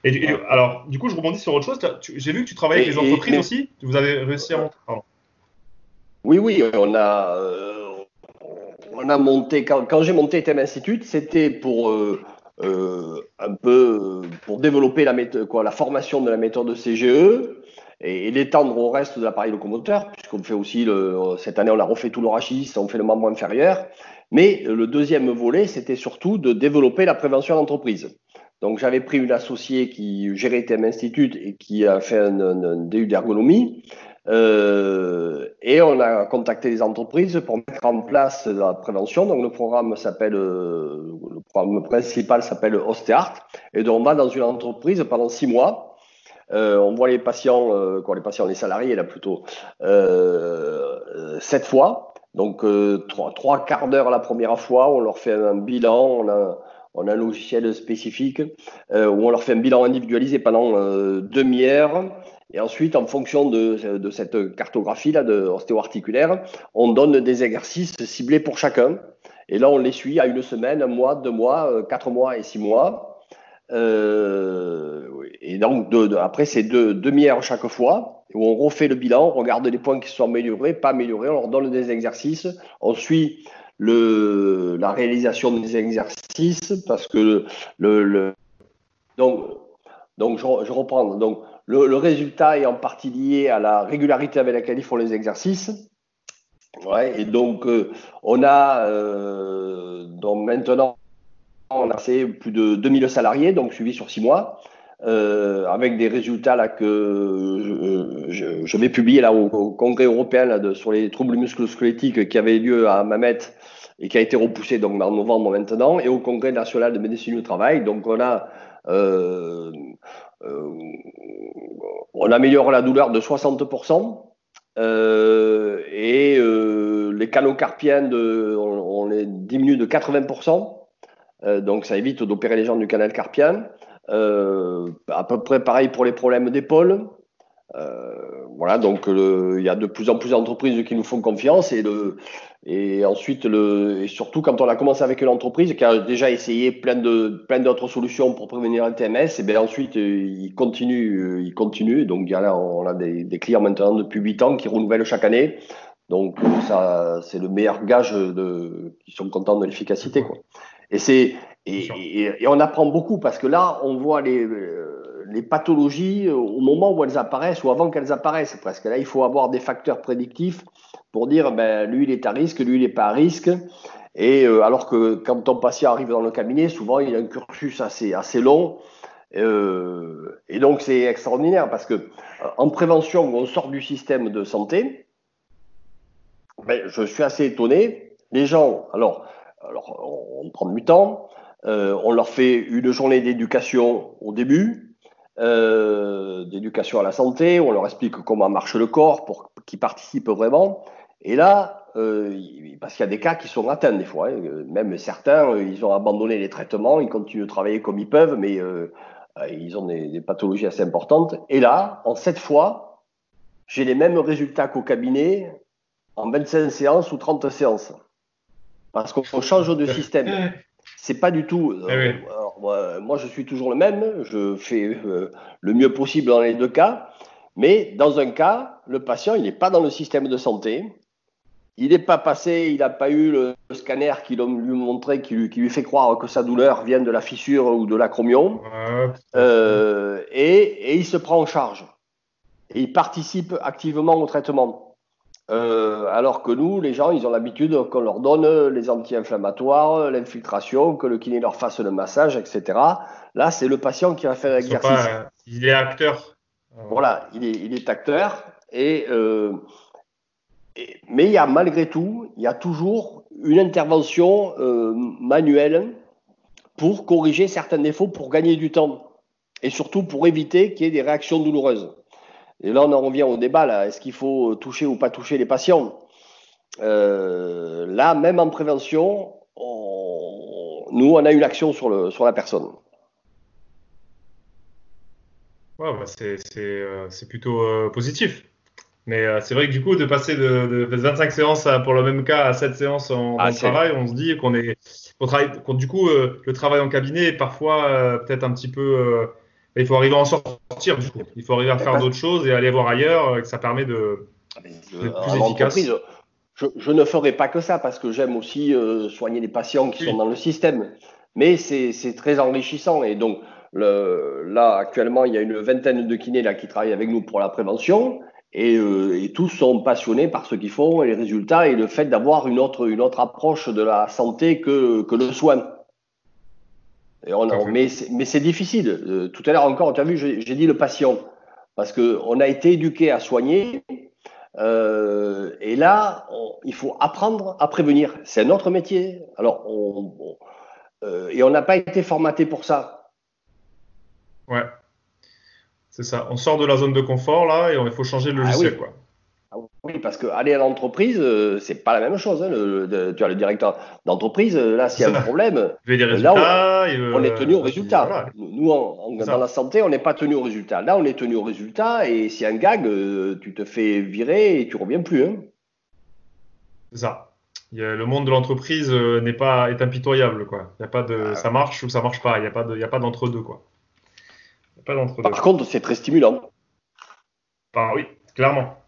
Euh. Et, alors, du coup, je rebondis sur autre chose. J'ai vu que tu travailles avec les entreprises aussi. Vous avez réussi à monter. Oui, oui, on a, on a monté. Quand, quand j'ai monté TM Institute, c'était pour un peu pour développer la, méthode, quoi, la formation de la méthode CGE et, l'étendre au reste de l'appareil locomoteur, puisqu'on fait aussi, le, cette année, on a refait tout le rachis, on fait le membre inférieur. Mais le deuxième volet, c'était surtout de développer la prévention d'entreprise. Donc, j'avais pris une associée qui gérait TM Institute et qui a fait un, un, DU d'ergonomie. Euh, et on a contacté les entreprises pour mettre en place la prévention. Donc, le programme s'appelle, euh, le programme principal s'appelle Osteart. Et donc, on va dans une entreprise pendant six mois euh, on voit les patients, quoi, les patients, les salariés là plutôt, sept fois. Donc trois, trois quarts d'heure la première fois, on leur fait un bilan, on a un logiciel spécifique où on leur fait un bilan individualisé pendant demi-heure. Et ensuite, en fonction de, cette cartographie là de ostéo-articulaire, on donne des exercices ciblés pour chacun. Et là, on les suit à une semaine, un mois, deux mois, quatre mois et six mois. Euh, et donc, après, c'est deux demi-heures chaque fois, où on refait le bilan, on regarde les points qui sont améliorés, pas améliorés, on leur donne des exercices, on suit la réalisation des exercices, parce que le, donc, donc je, reprends. Donc, le, résultat est en partie lié à la régularité avec laquelle ils font les exercices. Ouais, et donc, euh, on a euh, donc maintenant on a plus de 2000 salariés, donc suivi sur six mois, euh, avec des résultats que je, vais publier au, congrès européen sur les troubles musculo-squelettiques qui avait lieu à Mamet et qui a été repoussé donc en novembre maintenant, et au congrès national de médecine du travail. Donc on a euh, euh, on améliore la douleur de 60%. et les canaux carpiens de, on les diminue de 80%. Euh, donc ça évite d'opérer les gens du canal carpien. Euh, à peu près pareil pour les problèmes d'épaule. Euh, voilà, donc il y a de plus en plus d'entreprises qui nous font confiance et, ensuite surtout quand on a commencé avec une entreprise qui a déjà essayé plein d'autres solutions pour prévenir le TMS, et bien ensuite il continue, il continue. Donc y a là, on a des, clients maintenant depuis 8 ans qui renouvellent chaque année. Donc ça, c'est le meilleur gage de, qui sont contents de l'efficacité. Et c'est et, et, on apprend beaucoup parce que là, on voit les, les pathologies au moment où elles apparaissent ou avant qu'elles apparaissent presque. Là, il faut avoir des facteurs prédictifs pour dire, ben, lui, il est à risque, lui, il n'est pas à risque. Et euh, alors que quand ton patient arrive dans le cabinet, souvent, il a un cursus assez, assez long. Euh, et donc, c'est extraordinaire parce que euh, en prévention, on sort du système de santé. Ben, je suis assez étonné. Les gens, alors, alors on prend du temps, euh, on leur fait une journée d'éducation au début, euh, d'éducation à la santé, on leur explique comment marche le corps pour qu'ils participent vraiment. Et là, euh, parce qu'il y a des cas qui sont atteints des fois, hein. même certains, ils ont abandonné les traitements, ils continuent de travailler comme ils peuvent, mais ils ont des, pathologies assez importantes. Et là, en sept fois, j'ai les mêmes résultats qu'au cabinet en 25 séances ou 30 séances. Parce qu'on change de système. C'est pas du tout. Eh moi, je suis toujours le même. Je fais le mieux possible dans les deux cas. Mais dans un cas, le patient, il n'est pas dans le système de santé. Il n'est pas passé, il n'a pas eu le scanner qui lui montrait, qui lui, fait croire que sa douleur vient de la fissure ou de l'acromion. Euh, et, il se prend en charge. Et il participe activement au traitement. Euh, alors que nous, les gens, ils ont l'habitude qu'on leur donne les anti-inflammatoires, l'infiltration, que le kiné leur fasse le massage, etc. Là, c'est le patient qui va faire l'exercice. il est acteur. Voilà, il est, il est acteur. Et, euh, mais il y a malgré tout, il y a toujours une intervention euh, manuelle pour corriger certains défauts, pour gagner du temps et surtout pour éviter qu'il y ait des réactions douloureuses. Et là, on en revient au débat. Là, est-ce qu'il faut toucher ou pas toucher les patients? Euh, Là, même en prévention, nous, on a une action sur, le, sur la personne. Ouais, bah, euh, c'est plutôt positif. Mais euh, c'est vrai que du coup, de passer de, 25 séances pour le même cas à 7 séances en, ah, travail, on se dit qu'on est, qu'on travaille, du coup, euh, le travail en cabinet est parfois euh, peut-être un petit peu. Il faut arriver à en sortir, du coup. Il faut arriver à faire d'autres choses et aller voir ailleurs, et que ça permet de. Ah, plus efficace. Je, je, ne ferai pas que ça parce que j'aime aussi soigner les patients qui sont dans le système. Mais c'est très enrichissant et donc le, là actuellement il y a une vingtaine de kinés là qui travaillent avec nous pour la prévention euh, et, tous sont passionnés par ce qu'ils font et les résultats et le fait d'avoir une autre, une autre approche de la santé que, que le soin. Et on mais c'est difficile. Euh, tout à l'heure encore, tu as vu, j'ai dit le patient. Parce qu'on a été éduqué à soigner. Euh, et là, il faut apprendre à prévenir. C'est un autre métier. Alors, on, et on n'a pas été formaté pour ça. Ouais. C'est ça. On sort de la zone de confort là et il faut changer le ah logiciel. quoi. Ah oui, parce qu'aller à l'entreprise, euh, c'est pas la même chose. Hein, le, tu as le directeur d'entreprise, euh, là, s'il y a un problème, là, on, est tenu au résultat. Nous, dans la santé, on n'est pas tenu au résultat. Là, on est tenu au résultat et si un gag, euh, tu te fais virer et tu reviens plus. Hein. C'est ça. le monde de l'entreprise n'est pas est impitoyable quoi. Il y a pas de, ah. ça marche ou ça marche pas. Il n'y a pas de, il y a pas d'entre deux quoi. Par contre, c'est très stimulant. Bah, oui, clairement.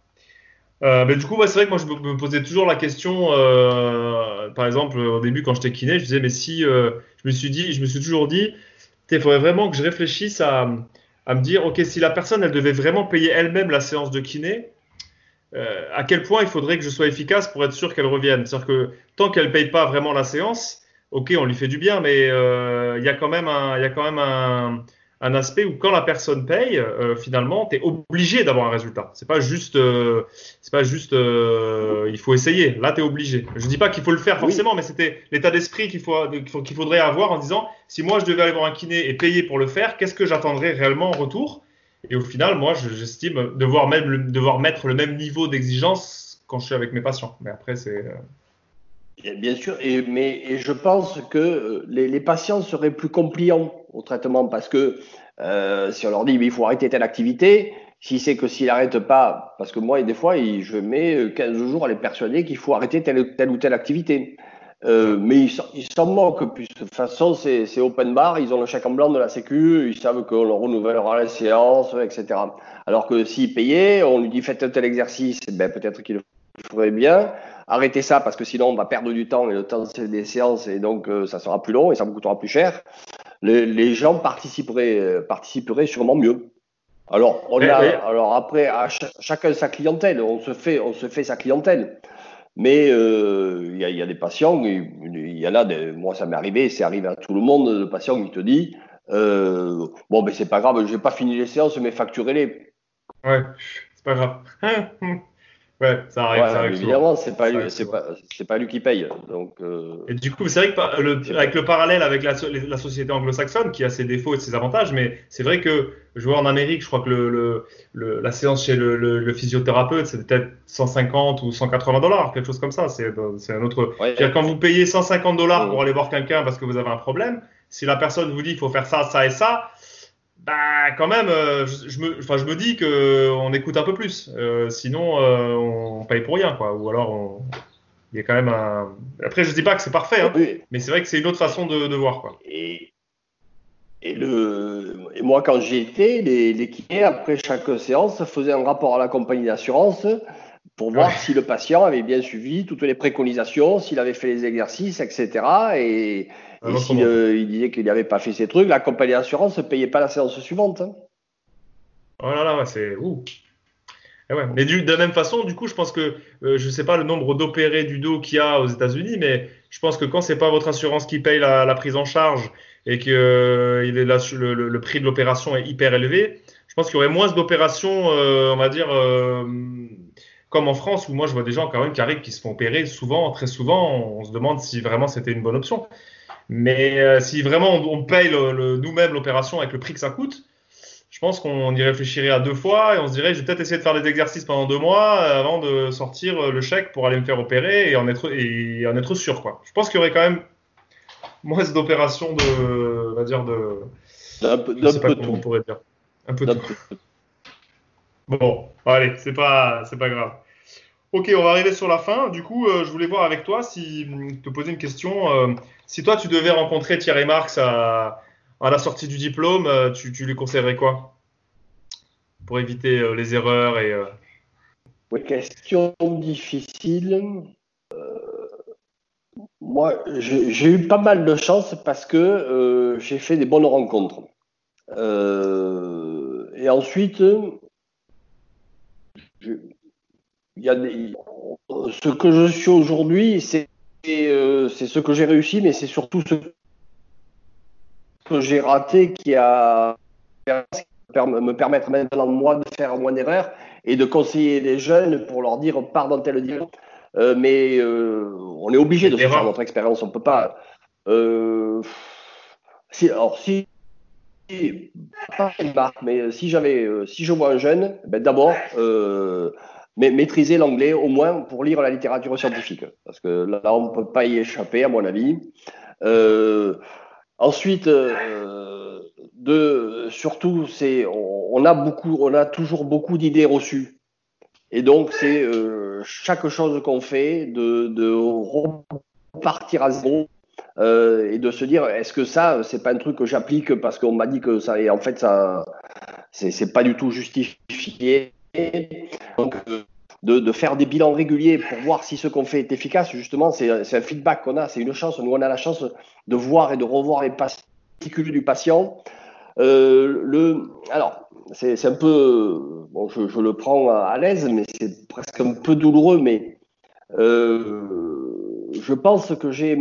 Euh, du coup, c'est vrai que moi, je me, posais toujours la question, euh, par exemple, au début, quand j'étais kiné, je disais, mais si, euh, je me suis dit, je me suis toujours dit, il faudrait vraiment que je réfléchisse à, me dire, ok, si la personne, elle devait vraiment payer elle-même la séance de kiné, à quel point il faudrait que je sois efficace pour être sûr qu'elle revienne? C'est-à-dire que tant qu'elle ne paye pas vraiment la séance, ok, on lui fait du bien, mais il y a quand même un, y a quand même un, un aspect où quand la personne paye, euh, finalement, tu es obligé d'avoir un résultat. C'est pas juste, euh, c'est pas juste, euh, il faut essayer. Là, tu es obligé. Je dis pas qu'il faut le faire forcément, mais c'était l'état d'esprit qu'il faut, qu'il faudrait avoir en disant, si moi je devais aller voir un kiné et payer pour le faire, qu'est-ce que j'attendrais réellement en retour? Et au final, moi, j'estime devoir même devoir mettre le même niveau d'exigence quand je suis avec mes patients. Mais après, c'est Bien sûr, et, mais je pense que les, les, patients seraient plus compliants au traitement parce que euh, si on leur dit il faut arrêter telle activité, si c'est que s'il n'arrête pas, parce que moi, des fois, je mets 15 jours à les persuader qu'il faut arrêter telle, ou telle activité. Euh, mais ils s'en moquent, puis de toute façon, c'est open bar, ils ont le chèque en blanc de la Sécu, ils savent qu'on leur renouvellera la séance, etc. Alors que s'ils payaient, on lui dit faites tel exercice, ben, peut-être qu'il le ferait bien arrêtez ça parce que sinon on va perdre du temps et le temps c'est des séances et donc euh, ça sera plus long et ça vous coûtera plus cher. les, gens participeraient, participeraient sûrement mieux. Alors, on a, alors après, à chacun sa clientèle, on se fait, on se fait sa clientèle. Mais euh, il y, a des patients, il y en a, des, moi ça m'est arrivé, c'est arrivé à tout le monde, le patient qui te dit euh, Bon, ben c'est pas grave, je n'ai pas fini les séances, mais facturez-les. Ouais, c'est pas grave. Ouais, ça arrive. ça arrive évidemment, c'est pas, lui, c'est pas, pas, lui qui paye. Donc, euh... Et du coup, c'est vrai que le, avec le parallèle avec la, la société anglo-saxonne, qui a ses défauts et ses avantages, mais c'est vrai que je vois en Amérique, je crois que le, le la séance chez le, physiothérapeute, c'est peut-être 150 ou 180 dollars, quelque chose comme ça. C'est un autre. quand vous payez 150 dollars pour aller voir quelqu'un parce que vous avez un problème, si la personne vous dit qu'il faut faire ça, ça et ça, bah quand même, euh, je, me, enfin, je me dis qu'on écoute un peu plus. Euh, sinon, euh, on paye pour rien, quoi. Ou alors, il y a quand même un. Après, je dis pas que c'est parfait, hein, mais c'est vrai que c'est une autre façon de, de voir, quoi. Et, et, le, et moi, quand j'y étais, les, les après chaque séance, faisaient un rapport à la compagnie d'assurance pour voir si le patient avait bien suivi toutes les préconisations, s'il avait fait les exercices, etc. Et, et s'il euh, il disait qu'il n'avait pas fait ces trucs, la compagnie d'assurance ne payait pas la séance suivante. Hein. Oh là là, c'est. Ouh. Eh ouais. Mais de la même façon, du coup, je pense que euh, je ne sais pas le nombre d'opérés du dos qu'il y a aux États-Unis, mais je pense que quand c'est pas votre assurance qui paye la, prise en charge et que euh, il est là, le, le, prix de l'opération est hyper élevé, je pense qu'il y aurait moins d'opérations, on va dire, comme en France où moi je vois des gens quand même qui arrivent qui se font opérer souvent, très souvent. On se demande si vraiment c'était une bonne option. Mais euh, si vraiment on, paye le, nous-mêmes l'opération avec le prix que ça coûte, je pense qu'on y réfléchirait à deux fois et on se dirait, je vais peut-être essayer de faire des exercices pendant deux mois avant de sortir euh, le chèque pour aller me faire opérer et en être, et en être sûr. Quoi. Je pense qu'il y aurait quand même moins d'opérations de, on va dire, de... Un peu, je sais pas comment on pourrait dire. Un peu de tout. Bon, allez, c'est pas, c'est pas grave. Ok, on va arriver sur la fin. Du coup, euh, je voulais voir avec toi si te poser une question. Euh, si toi, tu devais rencontrer Thierry Marx à, la sortie du diplôme, euh, tu, lui conseillerais quoi? Pour éviter les erreurs et question difficile. moi, j'ai eu pas mal de chance parce que j'ai fait des bonnes rencontres. et ensuite, il y a ce que je suis aujourd'hui, c'est euh, c'est ce que j'ai réussi, mais c'est surtout ce que j'ai raté qui a me permettre maintenant moi de faire moins d'erreurs et de conseiller les jeunes pour leur dire pars dans tel direction. Euh, mais euh, on est obligé de faire notre expérience. On peut pas. si, alors si pas une mais si j'avais, si je vois un jeune, ben d'abord mais maîtriser l'anglais au moins pour lire la littérature scientifique, parce que là, on ne peut pas y échapper, à mon avis. Euh, ensuite, euh, de, surtout, c'est, on, a beaucoup, on a toujours beaucoup d'idées reçues, et donc c'est euh, chaque chose qu'on fait de repartir à zéro. Et de se dire est-ce que ça c'est pas un truc que j'applique parce qu'on m'a dit que ça et en fait ça c'est pas du tout justifié donc, euh, de, faire des bilans réguliers pour voir si ce qu'on fait est efficace, justement, c'est un feedback qu'on a, c'est une chance. Nous, on a la chance de voir et de revoir les particules du patient. Euh, le, alors, c'est un peu, bon, je, le prends à, l'aise, mais c'est presque un peu douloureux, mais euh, je pense que j'ai,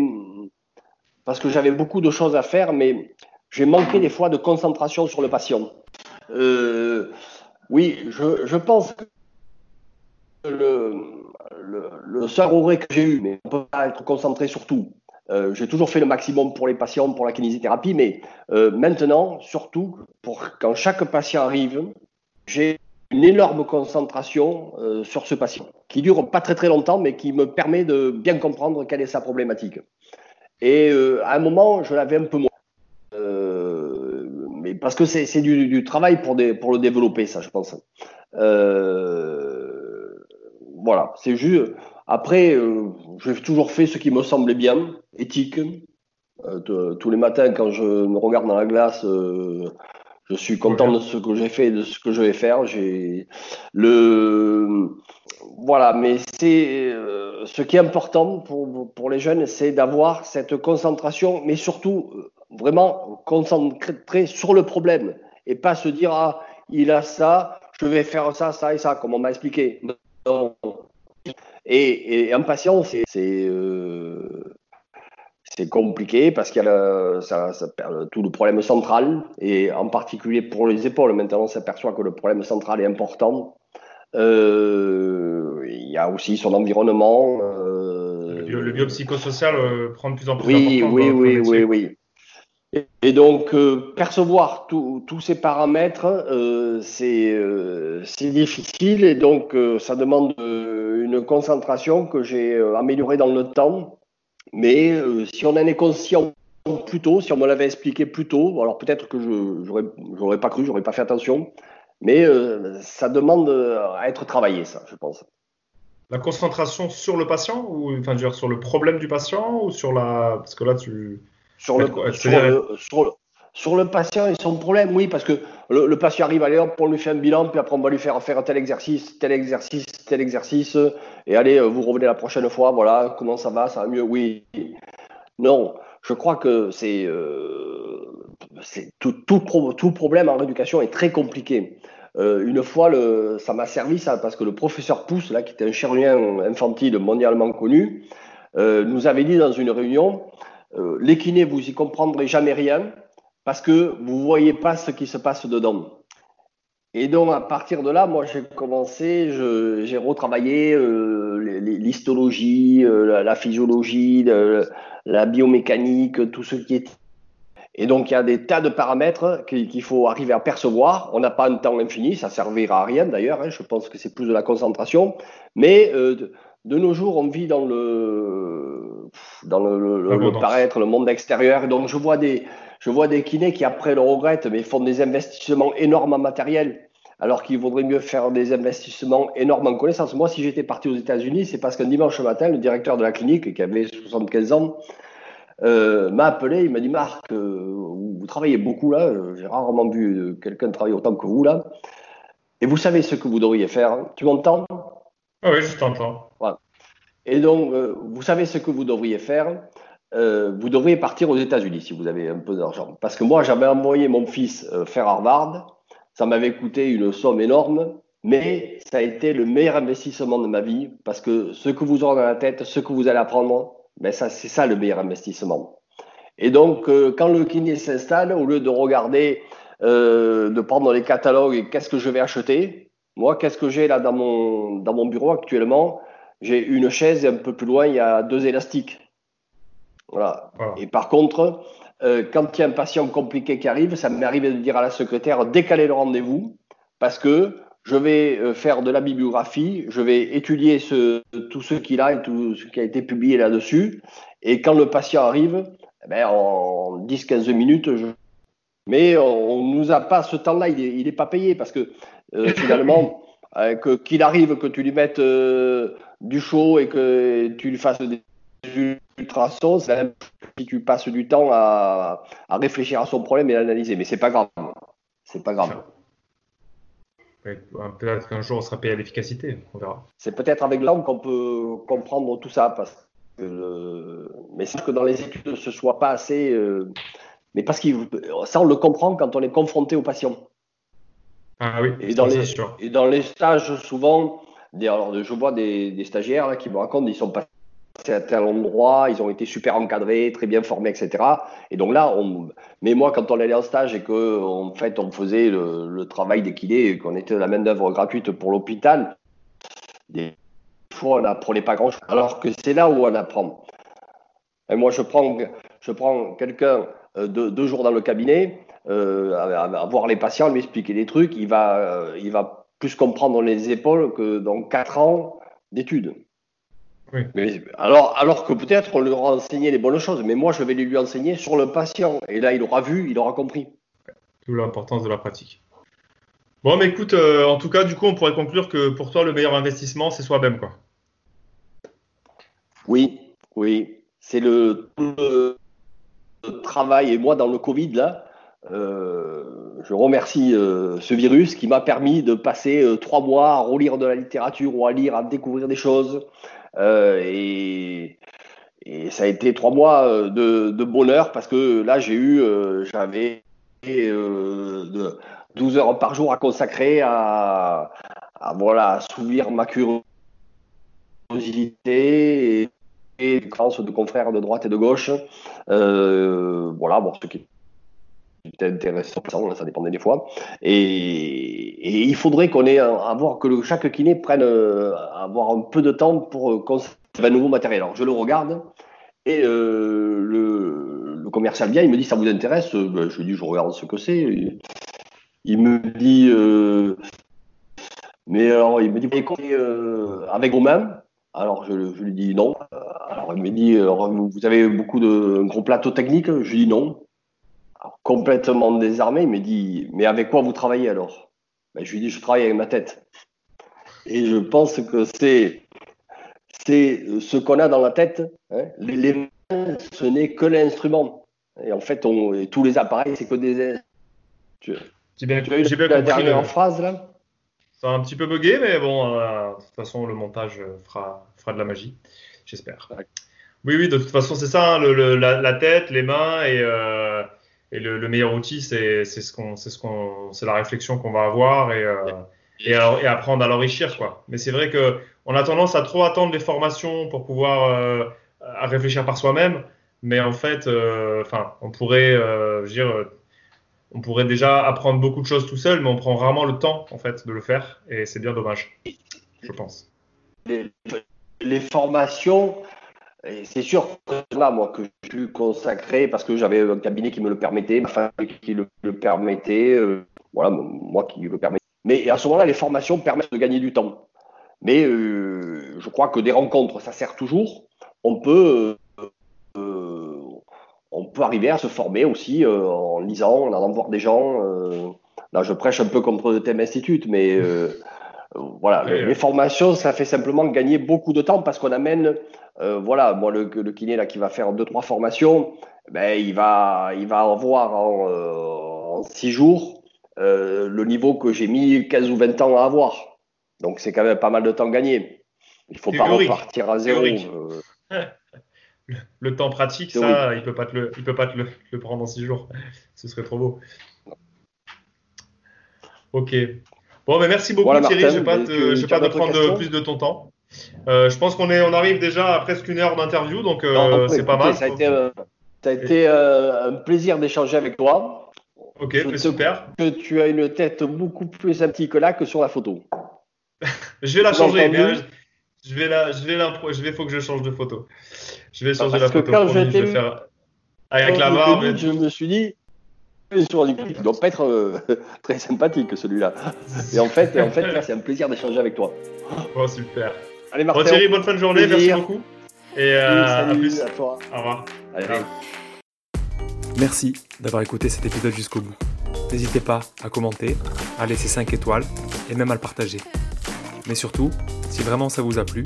parce que j'avais beaucoup de choses à faire, mais j'ai manqué des fois de concentration sur le patient. Euh, oui, je, pense que le, le, le regret que j'ai eu, mais on ne peut pas être concentré sur tout. Euh, j'ai toujours fait le maximum pour les patients, pour la kinésithérapie, mais euh, maintenant, surtout, pour quand chaque patient arrive, j'ai une énorme concentration sur ce patient, qui dure pas très très longtemps, mais qui me permet de bien comprendre quelle est sa problématique. Et euh, à un moment, je l'avais un peu moins. Parce que c'est du, travail pour, pour le développer, ça, je pense. Euh, voilà, c'est juste. Après, euh, j'ai toujours fait ce qui me semblait bien, éthique. Euh, tous les matins, quand je me regarde dans la glace, je suis content de ce que j'ai fait, de ce que je vais faire. J'ai le voilà, mais c'est ce qui est important pour, pour les jeunes, c'est d'avoir cette concentration, mais surtout vraiment concentrer sur le problème et pas se dire ah il a ça, je vais faire ça, ça et ça, comme on m'a expliqué. Et, et en patient, c'est euh, c'est compliqué parce qu'il y a ça, ça, tout le problème central et en particulier pour les épaules. Maintenant, on s'aperçoit que le problème central est important. Euh, il y a aussi son environnement. Euh, le, biopsychosocial euh, prend de plus en plus oui, Oui, oui, oui, oui. Et, donc, percevoir tous ces paramètres, c'est difficile et donc ça demande une concentration que j'ai améliorée dans le temps. Mais si on en est conscient plus tôt, si on me l'avait expliqué plus tôt, alors peut-être que je n'aurais pas cru, j'aurais pas fait attention, mais ça demande à être travaillé, ça, je pense. La concentration sur le patient ou enfin, dire, sur le problème du patient ou sur la parce que là tu sur le, sur, le, patient et son problème, oui, parce que le, patient arrive, allez, hop, on lui fait un bilan, puis après on va lui faire faire tel exercice, tel exercice, tel exercice, et allez, euh, vous revenez la prochaine fois, voilà, comment ça va, ça va mieux, oui. Non, je crois que c'est euh, tout, tout, tout, problème en rééducation est très compliqué. Euh, une fois, ça m'a servi ça parce que le professeur Pousse, là, qui était un chirurgien infantile mondialement connu, nous avait dit dans une réunion euh, les kinés, vous y comprendrez jamais rien parce que vous ne voyez pas ce qui se passe dedans. Et donc, à partir de là, moi, j'ai commencé, j'ai retravaillé euh, l'histologie, euh, la, physiologie, la biomécanique, tout ce qui est. Et donc, il y a des tas de paramètres qu'il faut arriver à percevoir. On n'a pas un temps infini, ça servira à rien d'ailleurs. Hein, je pense que c'est plus de la concentration. Mais de nos jours, on vit dans le, dans le, paraître, le monde extérieur. donc, je vois des, je vois des kinés qui, après, le regrettent, mais font des investissements énormes en matériel, alors qu'il vaudrait mieux faire des investissements énormes en connaissances. Moi, si j'étais parti aux États-Unis, c'est parce qu'un dimanche matin, le directeur de la clinique, qui avait 75 ans, euh, m'a appelé, il m'a dit Marc, euh, vous travaillez beaucoup là, j'ai rarement vu quelqu'un travailler autant que vous là, et vous savez ce que vous devriez faire. Tu m'entends? Ah oui, je t'entends. Voilà. Et donc, euh, vous savez ce que vous devriez faire euh, Vous devriez partir aux États-Unis si vous avez un peu d'argent. Parce que moi, j'avais envoyé mon fils euh, faire Harvard. Ça m'avait coûté une somme énorme, mais ça a été le meilleur investissement de ma vie parce que ce que vous aurez dans la tête, ce que vous allez apprendre, ben ça, c'est ça le meilleur investissement. Et donc, quand le kiné s'installe, au lieu de regarder, de prendre les catalogues et qu'est-ce que je vais acheter, moi, qu'est-ce que j'ai là dans mon, dans mon bureau actuellement? J'ai une chaise et un peu plus loin, il y a deux élastiques. Voilà. Et par contre, euh, quand il y a un patient compliqué qui arrive, ça m'est arrivé de dire à la secrétaire décaler le rendez-vous parce que je vais euh, faire de la bibliographie, je vais étudier ce, tout ce qu'il a et tout ce qui a été publié là-dessus. Et quand le patient arrive, eh ben, en 10-15 minutes, je... mais on ne nous a pas ce temps-là, il n'est pas payé parce que euh, finalement, euh, que, qu'il arrive que tu lui mettes euh, du chaud et que tu lui fasses des ultrasons, c'est si tu passes du temps à, à, réfléchir à son problème et l'analyser. Mais c'est pas grave. C'est pas grave. Peut-être qu'un jour on sera payé à l'efficacité, on verra. C'est peut-être avec l'homme qu'on peut comprendre tout ça. Parce que Mais c'est que dans les études, ce soit pas assez. Mais parce que ça, on le comprend quand on est confronté aux patients. Ah oui, et dans, les, et dans les stages, souvent, alors, je vois des, stagiaires là, qui me racontent ils sont passés à tel endroit, ils ont été super encadrés, très bien formés, etc. Et donc là, on, mais moi, quand on allait en stage et que en fait, on faisait le, travail d'équilibre, qu'on était de la main-d'œuvre gratuite pour l'hôpital, des fois, on n'apprenait pas grand-chose. Alors que c'est là où on apprend. Et moi, je prends, je prends quelqu'un euh, deux jours dans le cabinet, euh, à, voir les patients, lui expliquer des trucs, il va, euh, il va plus comprendre les épaules que dans quatre ans d'études. Mais, alors, alors que peut-être on lui aura enseigné les bonnes choses, mais moi je vais lui enseigner sur le patient. Et là, il aura vu, il aura compris. D'où l'importance de la pratique. Bon, mais écoute, euh, en tout cas, du coup, on pourrait conclure que pour toi, le meilleur investissement, c'est soi-même, quoi. Oui, oui. C'est le, le, travail. Et moi, dans le Covid, là, euh, je remercie euh, ce virus qui m'a permis de passer trois mois à relire de la littérature ou à lire, à découvrir des choses. Et, et ça a été trois mois euh, de, bonheur parce que là, j'ai eu, euh, j'avais 12 heures par jour à consacrer à, voilà, assouvir ma curiosité et, et de confrères de droite et de gauche. voilà, bon, ce qui c'était intéressant, ça dépendait des fois. Et, il faudrait qu'on ait avoir que chaque kiné prenne euh, avoir un peu de temps pour euh, conserver un nouveau matériel. Alors je le regarde et euh, le, commercial vient, il me dit ça vous intéresse? Ben, Je lui dis je regarde ce que c'est. Il me dit mais alors il me dit avec vous-même alors je, lui dis non. Alors il me dit vous avez beaucoup de gros plateaux techniques Je lui dis non complètement désarmé, il me dit Mais avec quoi vous travaillez alors? Ben, Je lui dis Je travaille avec ma tête. Et je pense que c'est c'est ce qu'on a dans la tête. Hein. Les, mains, ce n'est que l'instrument. Et en fait, on, tous les appareils, c'est que des. J'ai bien, j'ai bien la dernière phrase là. Ça a un petit peu bugué, mais bon, euh, de toute façon, le montage fera, fera de la magie, j'espère. Oui, oui, de toute façon, c'est ça, hein, le, la, tête, les mains et. Euh, et le, le meilleur outil, c'est ce qu'on, c'est ce qu'on, c'est la réflexion qu'on va avoir et, euh, et, et, apprendre à l'enrichir, quoi. Mais c'est vrai que on a tendance à trop attendre les formations pour pouvoir euh, à réfléchir par soi-même. Mais en fait, euh, enfin, on pourrait, euh, je veux dire, on pourrait déjà apprendre beaucoup de choses tout seul, mais on prend rarement le temps, en fait, de le faire, et c'est bien dommage, je pense. Les, les formations, c'est sûr que là, moi, que je suis consacré parce que j'avais un cabinet qui me le permettait, ma famille qui le, permettait, euh, voilà, moi qui le permettais. Mais à ce moment-là, les formations permettent de gagner du temps. Mais euh, je crois que des rencontres, ça sert toujours. On peut, euh, on peut arriver à se former aussi en lisant, en allant voir des gens. là, je prêche un peu contre le thème institut, mais voilà, les, formations, ça fait simplement gagner beaucoup de temps parce qu'on amène, euh, voilà, moi le, le, kiné là qui va faire deux trois formations, ben il va, il va avoir en, euh, en six jours euh, le niveau que j'ai mis 15 ou 20 ans à avoir. Donc c'est quand même pas mal de temps gagné. Il faut pas repartir à zéro. Le, temps pratique, ça, il peut pas te le, il peut pas te le, le prendre en six jours. Ce serait trop beau. Ok. Bon, mais merci beaucoup Thierry. je ne vais pas te, prendre plus de ton temps. Euh, je pense qu'on on arrive déjà à presque une heure d'interview, donc euh, c'est pas mal. Ça a été, euh, ça a été un plaisir d'échanger avec toi. Ok, super. Que tu as une tête beaucoup plus sympathique là que sur la photo. je vais la changer. je vais la, je vais la, je vais, faut que je change de photo. Je vais changer la photo. Quand je, vais faire avec la barbe. Je me suis dit, sur il ne doit pas être euh, très sympathique celui-là. Et en fait, en fait c'est un plaisir d'échanger avec toi. Bon, super. Allez, Martin. Bon, Thierry, bonne fin de journée, merci beaucoup. Et euh, à plus. À toi. Au revoir. Merci d'avoir écouté cet épisode jusqu'au bout. N'hésitez pas à commenter, à laisser 5 étoiles et même à le partager. Mais surtout, si vraiment ça vous a plu,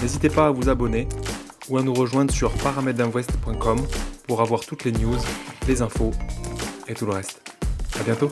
n'hésitez pas à vous abonner ou à nous rejoindre sur paramèdinvest.com pour avoir toutes les news, les infos et tout le reste. À bientôt.